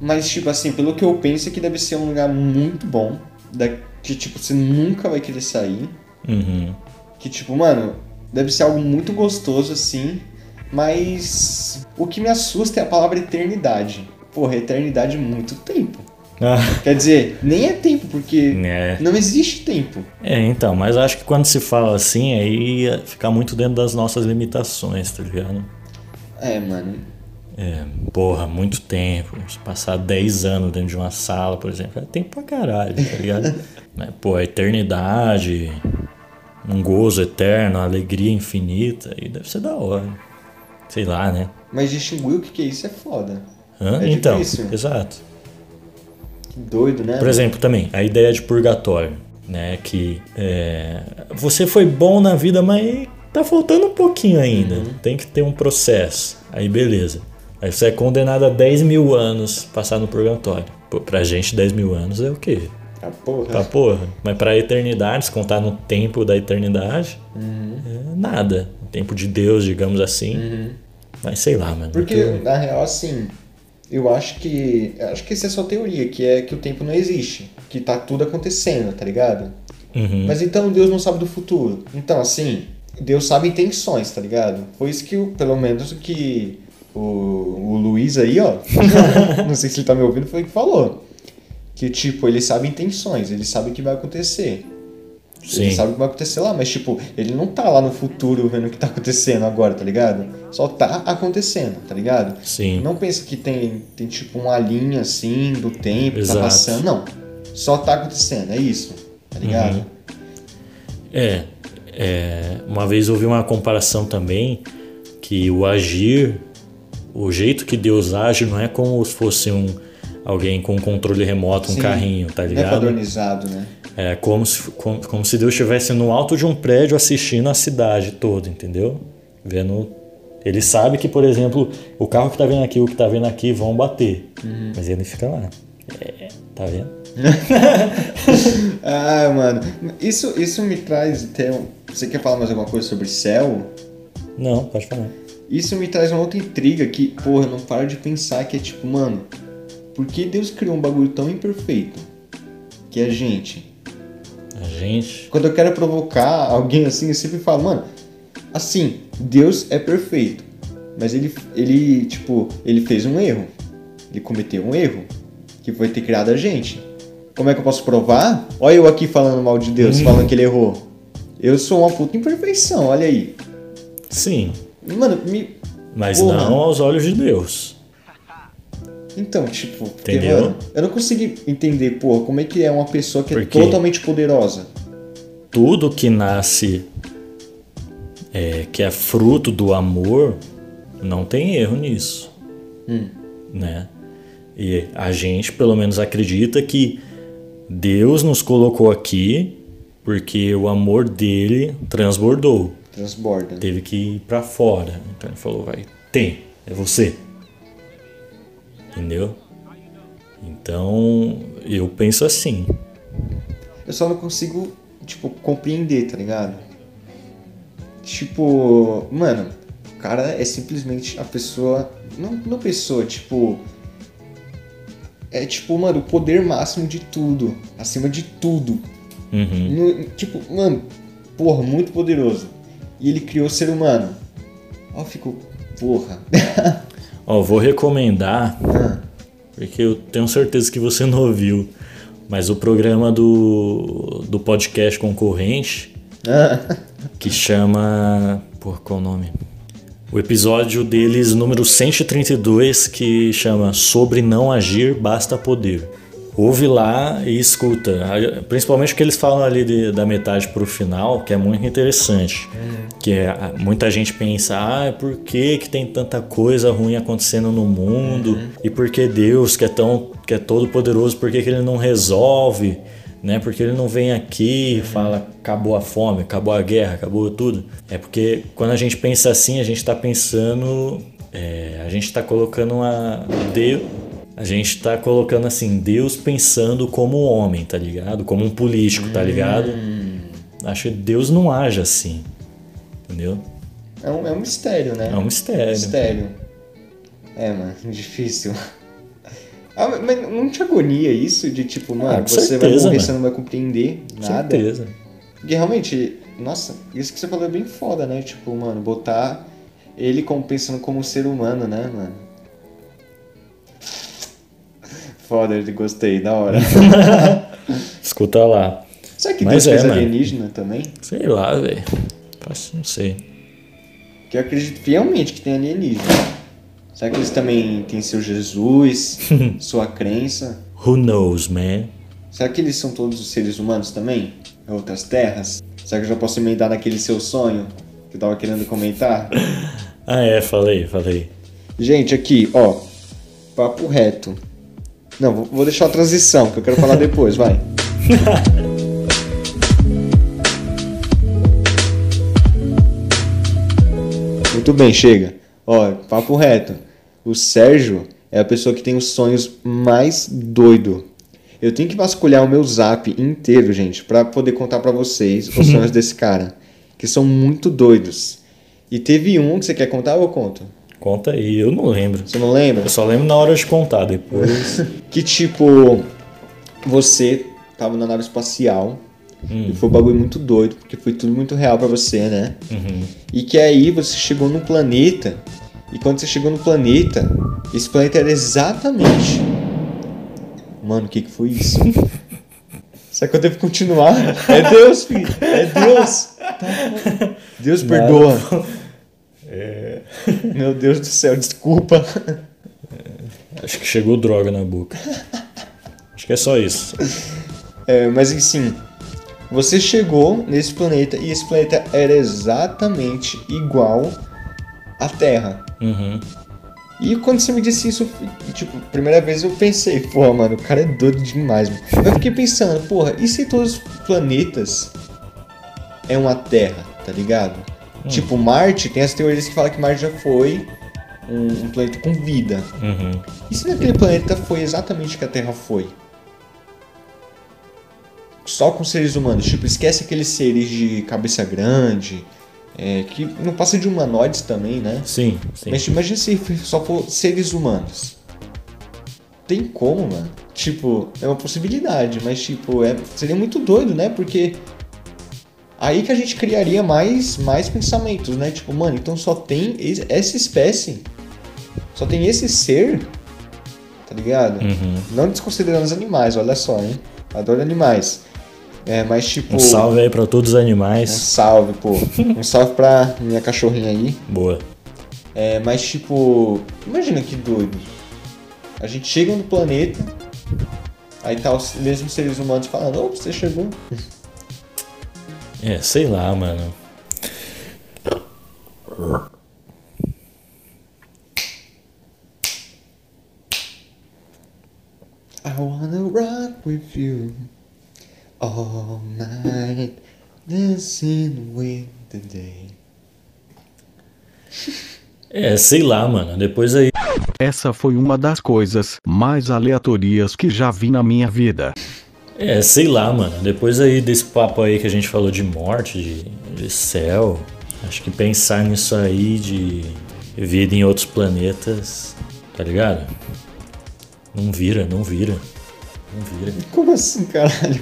Mas, tipo assim, pelo que eu penso é que deve ser um lugar muito bom, da, que, tipo, você nunca vai querer sair, uhum. que, tipo, mano, deve ser algo muito gostoso, assim, mas o que me assusta é a palavra eternidade. Porra, eternidade é muito tempo. Ah, Quer dizer, nem é tempo, porque é. não existe tempo. É, então, mas acho que quando se fala assim, aí ia ficar muito dentro das nossas limitações, tá ligado? É, mano, É, porra, muito tempo. Se passar 10 anos dentro de uma sala, por exemplo, é tempo pra caralho, tá ligado? Mas, pô, a eternidade, um gozo eterno, alegria infinita, aí deve ser da hora. Sei lá, né? mas distinguir o que que é isso é foda. Hã? É então, difícil. exato. Que doido, né? Por exemplo, também, a ideia de purgatório, né? Que é, você foi bom na vida, mas tá faltando um pouquinho ainda. Tem que ter um processo. Aí beleza. Aí você é condenado a 10 mil anos passar no purgatório. Pô, pra gente, 10 mil anos é o quê? A porra. Pra porra. Mas pra eternidade, se contar no tempo da eternidade, é nada. O tempo de Deus, digamos assim. Mas sei lá, mano. Porque, Eu- na real, assim, eu acho que. eu Acho que essa é a sua teoria, que é que o tempo não existe. Que tá tudo acontecendo, tá ligado? Uhum. Mas então Deus não sabe do futuro. Então, assim, Deus sabe intenções, tá ligado? Foi isso que, o- pelo menos, o que o, o Luiz aí, ó. não sei se ele tá me ouvindo, foi o que falou. Que, tipo, ele sabe intenções, ele sabe o que vai acontecer. Ele Sim. sabe o que vai acontecer lá, mas tipo, ele não tá lá no futuro vendo o que tá acontecendo agora, tá ligado? Só tá acontecendo, tá ligado? Sim. Não pensa que tem, tem tipo uma linha assim do tempo que Exato. tá passando, não. Só tá acontecendo, é isso, tá ligado? Uhum. É, é, uma vez ouvi uma comparação também que o agir, o jeito que Deus age não é como se fosse um alguém com um controle remoto, um Sim. carrinho, tá é ligado? padronizado, né? É como se, como, como se Deus estivesse no alto de um prédio assistindo a cidade toda, entendeu? Vendo Ele sabe que, por exemplo, o carro que tá vindo aqui e o que tá vindo aqui vão bater. Uhum. Mas ele fica lá. É, tá vendo? Ah, mano. Isso, isso me traz até um... Você quer falar mais alguma coisa sobre céu? Não, pode falar. Isso me traz uma outra intriga que, porra, eu não paro de pensar que é tipo, mano, por que Deus criou um bagulho tão imperfeito? Que é a gente. A gente. Quando eu quero provocar alguém assim, eu sempre falo, mano, assim, Deus é perfeito. Mas ele, ele, tipo, ele fez um erro. Ele cometeu um erro. Que foi ter criado a gente. Como é que eu posso provar? Olha eu aqui falando mal de Deus, falando que ele errou. Eu sou uma puta imperfeição, olha aí. Sim. Mano, me. Mas Porra. não aos olhos de Deus. Então, tipo, porque, Entendeu? mano, eu não consigo entender, pô, como é que é uma pessoa que é Por quê? totalmente poderosa. Tudo que nasce, é, que é fruto do amor, não tem erro nisso. Né? E a gente, pelo menos, acredita que Deus nos colocou aqui porque o amor dele transbordou. Transborda. Teve que ir pra fora. Então ele falou, vai, tem, é você. Entendeu? Então, eu penso assim. Eu só não consigo, tipo, compreender, tá ligado? Tipo, mano, o cara é simplesmente a pessoa. Não, não pessoa, tipo. É tipo, mano, o poder máximo de tudo. Acima de tudo. Uhum. No- tipo, mano, porra, muito poderoso. E ele criou o ser humano. Ó, eu fico. Porra. Ó, vou recomendar, Ah, porque eu tenho certeza que você não ouviu, mas o programa do, do podcast concorrente, ah, que chama. Por qual o nome? O episódio deles, número 132, que chama Sobre Não Agir Basta Poder. Ouve lá e escuta, principalmente o que eles falam ali de- da metade pro final, que é muito interessante. Que é, muita gente pensa, ah, por que, que tem tanta coisa ruim acontecendo no mundo? E por que Deus, que é tão que é todo poderoso, por que, que ele não resolve? Né? Porque ele não vem aqui e fala acabou a fome, acabou a guerra, acabou tudo. É porque quando a gente pensa assim, a gente está pensando, é, a gente está colocando uma Deus, a gente tá colocando assim Deus pensando como homem, tá ligado? Como um político, tá ligado? Acho que Deus não age assim, entendeu? é, um, é um mistério, né? É um mistério. Mistério. É, mano, difícil. Ah, mas- não te agonia isso de tipo, mano, Ah, com você vai certeza, morrer, mano. você não vai compreender nada? Certeza. Porque realmente, nossa, isso que você falou é bem foda, né? Tipo, mano, botar ele como pensando como um ser humano, né, mano? Foda, eu gostei, da hora. Escuta lá. Será que Mas Deus é, fez mano. alienígena também? Sei lá, velho. Não sei. Que eu acredito fielmente que tem alienígena. Será que eles também têm seu Jesus, sua crença? Who knows, man? Será que eles são todos os seres humanos também? Em outras terras? Será que eu já posso emendar naquele seu sonho que eu tava querendo comentar? Ah, é, falei, falei. Gente, aqui, ó. Papo reto. Não, vou- deixar a transição, que eu quero falar depois, vai. Muito bem, chega. Ó, papo reto. O Sérgio é a pessoa que tem os sonhos mais doido. Eu tenho que vasculhar o meu zap inteiro, gente, pra poder contar pra vocês os sonhos desse cara, que são muito doidos. E teve um que você quer contar ou eu conto? Conta aí, eu não lembro. Você não lembra? Eu só lembro na hora de contar, depois. Que tipo, você tava na nave espacial e foi um bagulho muito doido, porque foi tudo muito real pra você, né? E que aí você chegou num planeta, e quando você chegou no planeta, esse planeta era exatamente. Mano, o que que foi isso? Será que eu devo continuar? É Deus, filho! É Deus! Deus perdoa! Meu Deus do céu, desculpa! Acho que chegou droga na boca. Acho que é só isso. É, mas assim, você chegou nesse planeta e esse planeta era exatamente igual à Terra. Uhum. E quando você me disse isso, tipo, primeira vez eu pensei, porra, mano, o cara é doido demais, mano. Eu fiquei pensando, porra, e se todos os planetas é uma Terra, tá ligado? Tipo, Marte, tem as teorias que falam que Marte já foi um, um planeta com vida. Uhum. E se naquele planeta foi exatamente o que a Terra foi? Só com seres humanos. Tipo, esquece aqueles seres de cabeça grande, é, que não passa de humanoides também, né? Sim, sim. Mas imagina se só for seres humanos. Tem como, mano? Tipo, é uma possibilidade, mas tipo, é, seria muito doido, né? Porque aí que a gente criaria mais, mais pensamentos, né? Tipo, mano, então só tem es- essa espécie, só tem esse ser, tá ligado? Uhum. Não desconsiderando os animais, olha só, hein? Adoro animais. É, mas tipo. Um salve aí pra todos os Um animais. salve, pô. Um salve pra minha cachorrinha aí. Boa. É, mas tipo, imagina que doido. A gente chega no planeta, aí tá os mesmos seres humanos falando, ô, você chegou. É, sei lá, mano. I wanna rock with you all night, dancing with the day. É, sei lá, mano. Depois aí. Essa foi uma das coisas mais aleatórias que já vi na minha vida. É, sei lá, mano. Depois aí desse papo aí que a gente falou de morte, de, de céu. Acho que pensar nisso aí de vida em outros planetas, tá ligado? Não vira, não vira. Não vira. Como assim, caralho?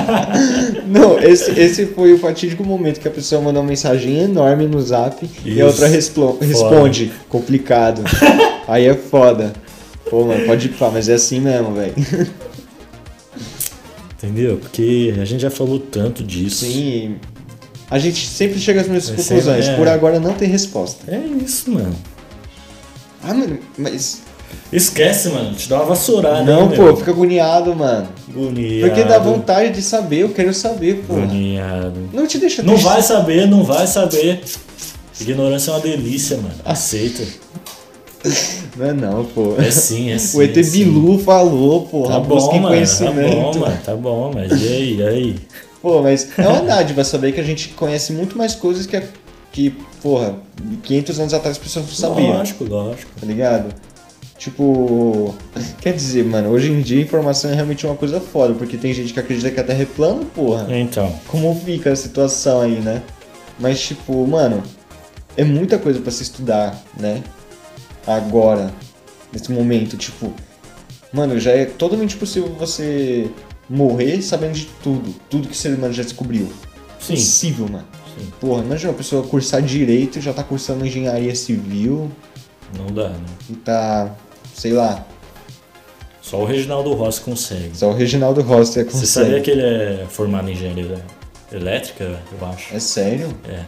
Não, esse, esse foi o fatídico momento que a pessoa mandou uma mensagem enorme no zap e a Isso. outra responde, complicado. Aí é foda. Pô, mano, pode ir pá, mas é assim mesmo, velho. Entendeu? Porque a gente já falou tanto disso. Sim. A gente sempre chega às mesmas conclusões. é. Por agora não tem resposta. É isso, mano. Ah, mano, mas. Esquece, mano. Te dá uma vassourada. não, hein, pô, meu? fica agoniado, mano. Agoniado. Porque dá vontade de saber, eu quero saber, pô. Agoniado. Não te deixa Não vai saber, não vai saber. Ignorância é uma delícia, mano. Aceita. Não é não, pô. É sim, é sim. O ET é sim. Bilu falou, porra. Tá bom, mano. Tá conhecimento. bom, mano. Tá bom, mas e aí, e aí? Pô, mas é uma dádiva saber que a gente conhece muito mais coisas que, a- que porra, 500 anos atrás as pessoas não sabiam, Lógico, lógico. tá ligado? Tipo, quer dizer, mano, hoje em dia a informação é realmente uma coisa foda, porque tem gente que acredita que a Terra é plana, porra. Então, Como fica a situação aí, né? Mas, tipo, mano, é muita coisa pra se estudar, né? Agora, nesse momento, tipo, mano, já é totalmente possível você morrer sabendo de tudo, tudo que o ser humano já descobriu. sim. Possível, mano. Sim. Porra, imagina uma pessoa cursar direito e já tá cursando engenharia civil Não dá, né? e tá, sei lá, Só o Reginaldo Rossi consegue. só o Reginaldo Rossi consegue. Você sabia que ele é formado em engenharia elétrica, eu acho? É sério? É.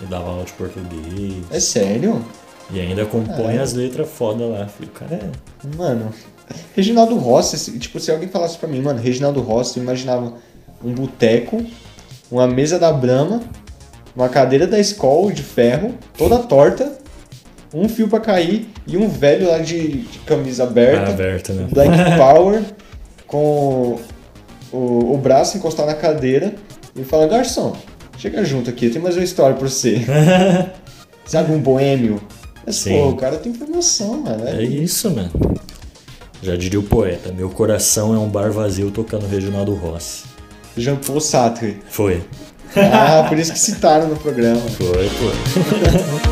Ele dava aula de português. É sério? E ainda compõe Ah, é? as letras foda lá, filho. O cara é. Mano, Reginaldo Rossi, tipo, se alguém falasse pra mim, mano, Reginaldo Rossi, eu imaginava um boteco, uma mesa da Brahma, uma cadeira da escola de ferro, toda torta, um fio pra cair e um velho lá de, de camisa aberta, aberta, né? Black Power, com o, o braço encostado na cadeira e falando, garçom, chega junto aqui, tem mais uma história pra você. Sabe, um boêmio? Mas, Sim. pô, o cara tem informação, mano. É isso, mano. Já diria o poeta, meu coração é um bar vazio tocando Reginaldo Rossi. Jean-Paul Sartre. Foi. Ah, por isso que citaram no programa. Foi, foi.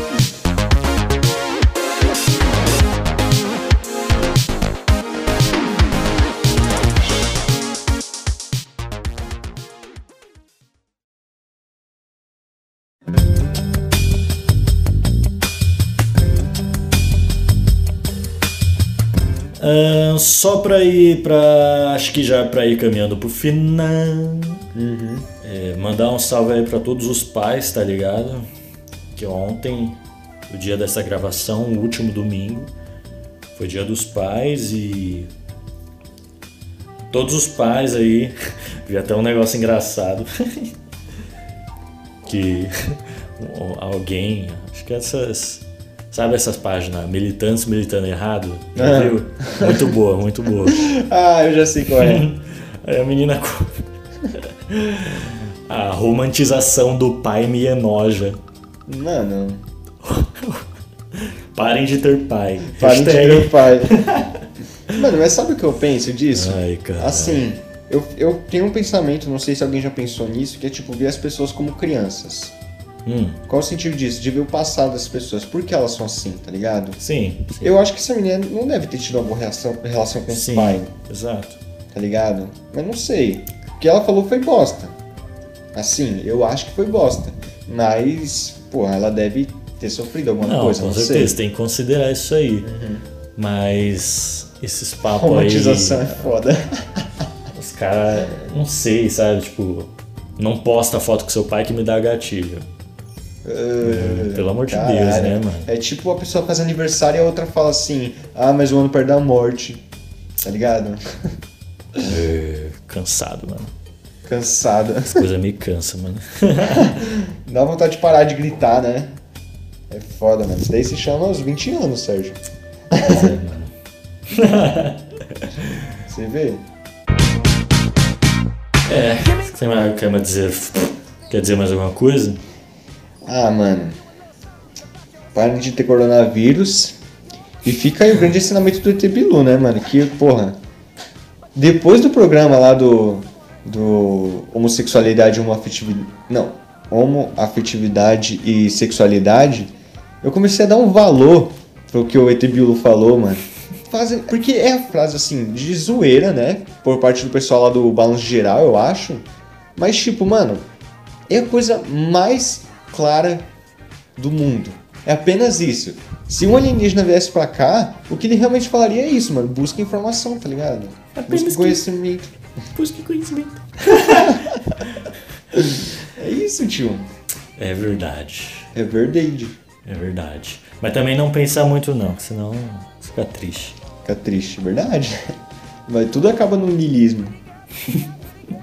Só pra ir pra. Acho que já pra ir caminhando pro final. É, mandar um salve aí pra todos os pais, tá ligado? Que ontem, o dia dessa gravação, o último domingo, foi dia dos pais e. Todos os pais aí. Vi até um negócio engraçado. que alguém. Acho que essas. Sabe essas páginas? Militantes militando errado? Já Ah. viu? Muito boa, muito boa. Ah, eu já sei qual é. Aí a menina. A romantização do pai me enoja. Mano, Parem de ter pai. parem de Hashtag- ter pai. Mano, mas sabe o que eu penso disso? Ai, cara. Assim, eu, eu tenho um pensamento, não sei se alguém já pensou nisso, que é tipo ver as pessoas como crianças. Hum, Qual o sentido disso? De ver o passado das pessoas. Por que elas são assim, tá ligado? sim. sim. Eu acho que essa menina não deve ter tido uma boa relação, com Sim, o pai, exato. tá ligado? Mas não sei. O que ela falou foi bosta. Assim, eu acho que foi bosta. Mas, porra, ela deve ter sofrido alguma Não, coisa, com não certeza, sei. tem que considerar isso aí. Mas esses papos Romantização é aí, foda. os caras, não sei, sabe? Tipo, não posta foto com seu pai que me dá gatilho. Pelo amor de Deus, né, mano? É tipo a pessoa faz aniversário e a outra fala assim: Ah, mas o ano perto da morte. Tá ligado? É, cansado, mano. Cansada. Essa coisa me cansa, mano. Dá vontade de parar de gritar, né? É foda, mano. Isso daí se chama aos 20 anos, Sérgio. Pois é, mano. Você vê? É, você mais- quer me dizer, quer dizer mais alguma coisa? Ah, mano. Parem de ter coronavírus. E fica aí o grande ensinamento do ET Bilu, né, mano? Que, porra. Depois do programa lá do. Do homossexualidade e homoafetividade. Não. Homoafetividade e sexualidade. Eu comecei a dar um valor pro que o ET Bilu falou, mano. Porque é a frase assim, de zoeira, né? Por parte do pessoal lá do Balanço Geral, eu acho. Mas, tipo, mano, é a coisa mais clara do mundo. É apenas isso. Se um alienígena viesse pra cá, o que ele realmente falaria é isso, mano. Busca informação, tá ligado? Apenas Busca que- conhecimento. Busque conhecimento. É isso, tio. É verdade. É verdade. É verdade. Mas também não pensar muito não, senão fica triste. Fica triste, verdade. Mas tudo acaba no niilismo.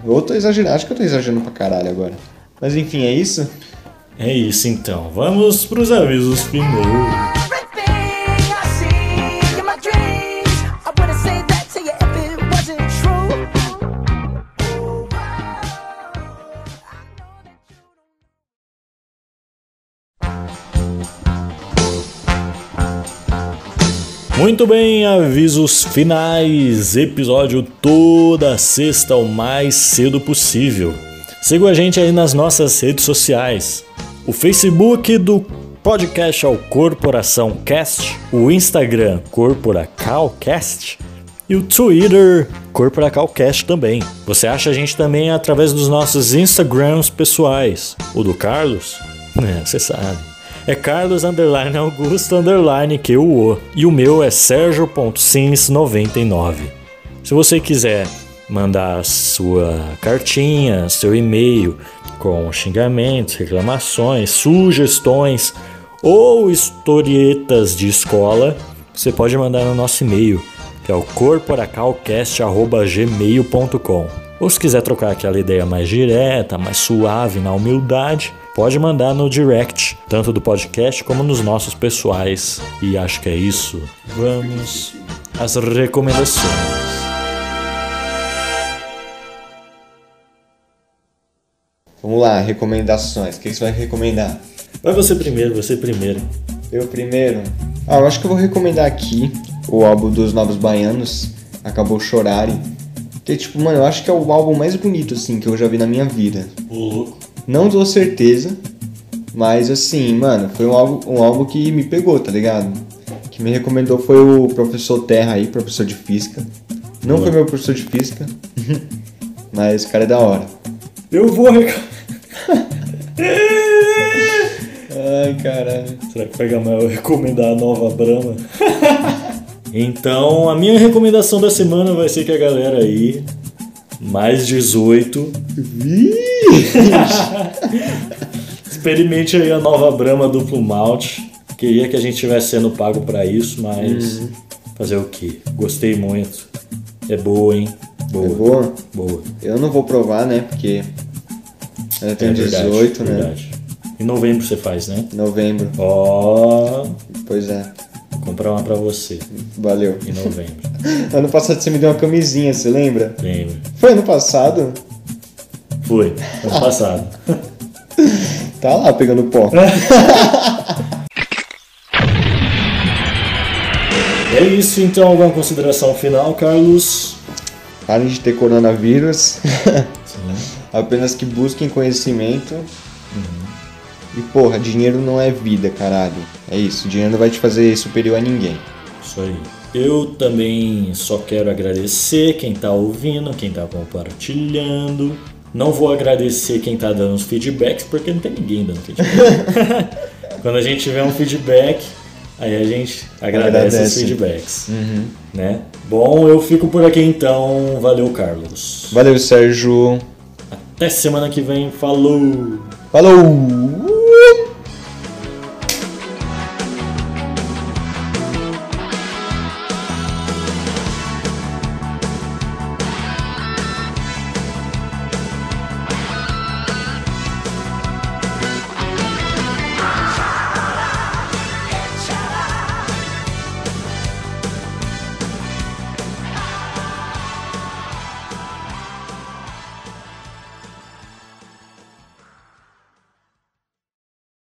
Ou eu tô exagerando, acho que eu tô exagerando pra caralho agora. Mas enfim, é isso? É isso então. Vamos pros avisos finais. Muito bem, avisos finais. Episódio toda sexta o mais cedo possível. Siga a gente aí nas nossas redes sociais. O Facebook do podcast é o Corporação Cast, o Instagram Corporacalcast e o Twitter Corporacalcast também. Você acha a gente também através dos nossos Instagrams pessoais. O do Carlos? É, você sabe. É Carlos underline Augusto underline QO. E o meu é Sergio.sims99. Se você quiser mandar sua cartinha, seu e-mail com xingamentos, reclamações, sugestões ou historietas de escola, você pode mandar no nosso e-mail, que é o corporacalcast.gmail.com. Ou se quiser trocar aquela ideia mais direta, mais suave, na humildade, pode mandar no direct, tanto do podcast como nos nossos pessoais. E acho que é isso. Vamos às recomendações. Vamos lá, recomendações. O que você vai recomendar? Vai você primeiro, você primeiro. Eu primeiro. Ah, eu acho que eu vou recomendar aqui o álbum dos Novos Baianos, Acabou Chorare. Que, tipo, mano, eu acho que é o álbum mais bonito, assim, que eu já vi na minha vida. Louco. Não dou certeza, mas, assim, mano, foi um álbum, um álbum que me pegou, tá ligado? Que me recomendou foi o professor Terra aí, professor de física. Não foi meu professor de física, mas o cara é da hora. Eu vou recomendar. Ai, caralho. Será que vai Gamal recomendar a nova Brahma? então, a minha recomendação da semana vai ser que a galera aí, mais 18, experimente aí a nova Brahma duplo malte. Queria que a gente estivesse sendo pago pra isso, mas fazer o quê? Gostei muito. É boa, hein? Boa. É boa? Boa. Eu não vou provar, né? Porque eu tenho É verdade, 18, né? verdade. Em novembro você faz, né? Novembro. Ó, Pois é. vou comprar uma pra você Valeu. em novembro. Ano passado você me deu uma camisinha, você lembra? Lembra? Foi ano passado? Foi, ano passado. Tá lá pegando pó. É isso, então. Alguma consideração final, Carlos? Parem de ter coronavírus. Apenas que busquem conhecimento. E porra, dinheiro não é vida, caralho. É isso, dinheiro não vai te fazer superior a ninguém. Isso aí. Eu também só quero agradecer quem tá ouvindo, quem tá compartilhando. Não vou agradecer quem tá dando os feedbacks, porque não tem ninguém dando feedback. Quando a gente tiver um feedback, aí a gente agradece, os Agradece. feedbacks. Né? Bom, eu fico por aqui então. Valeu, Carlos. Valeu, Sérgio. Até semana que vem. Falou! Falou!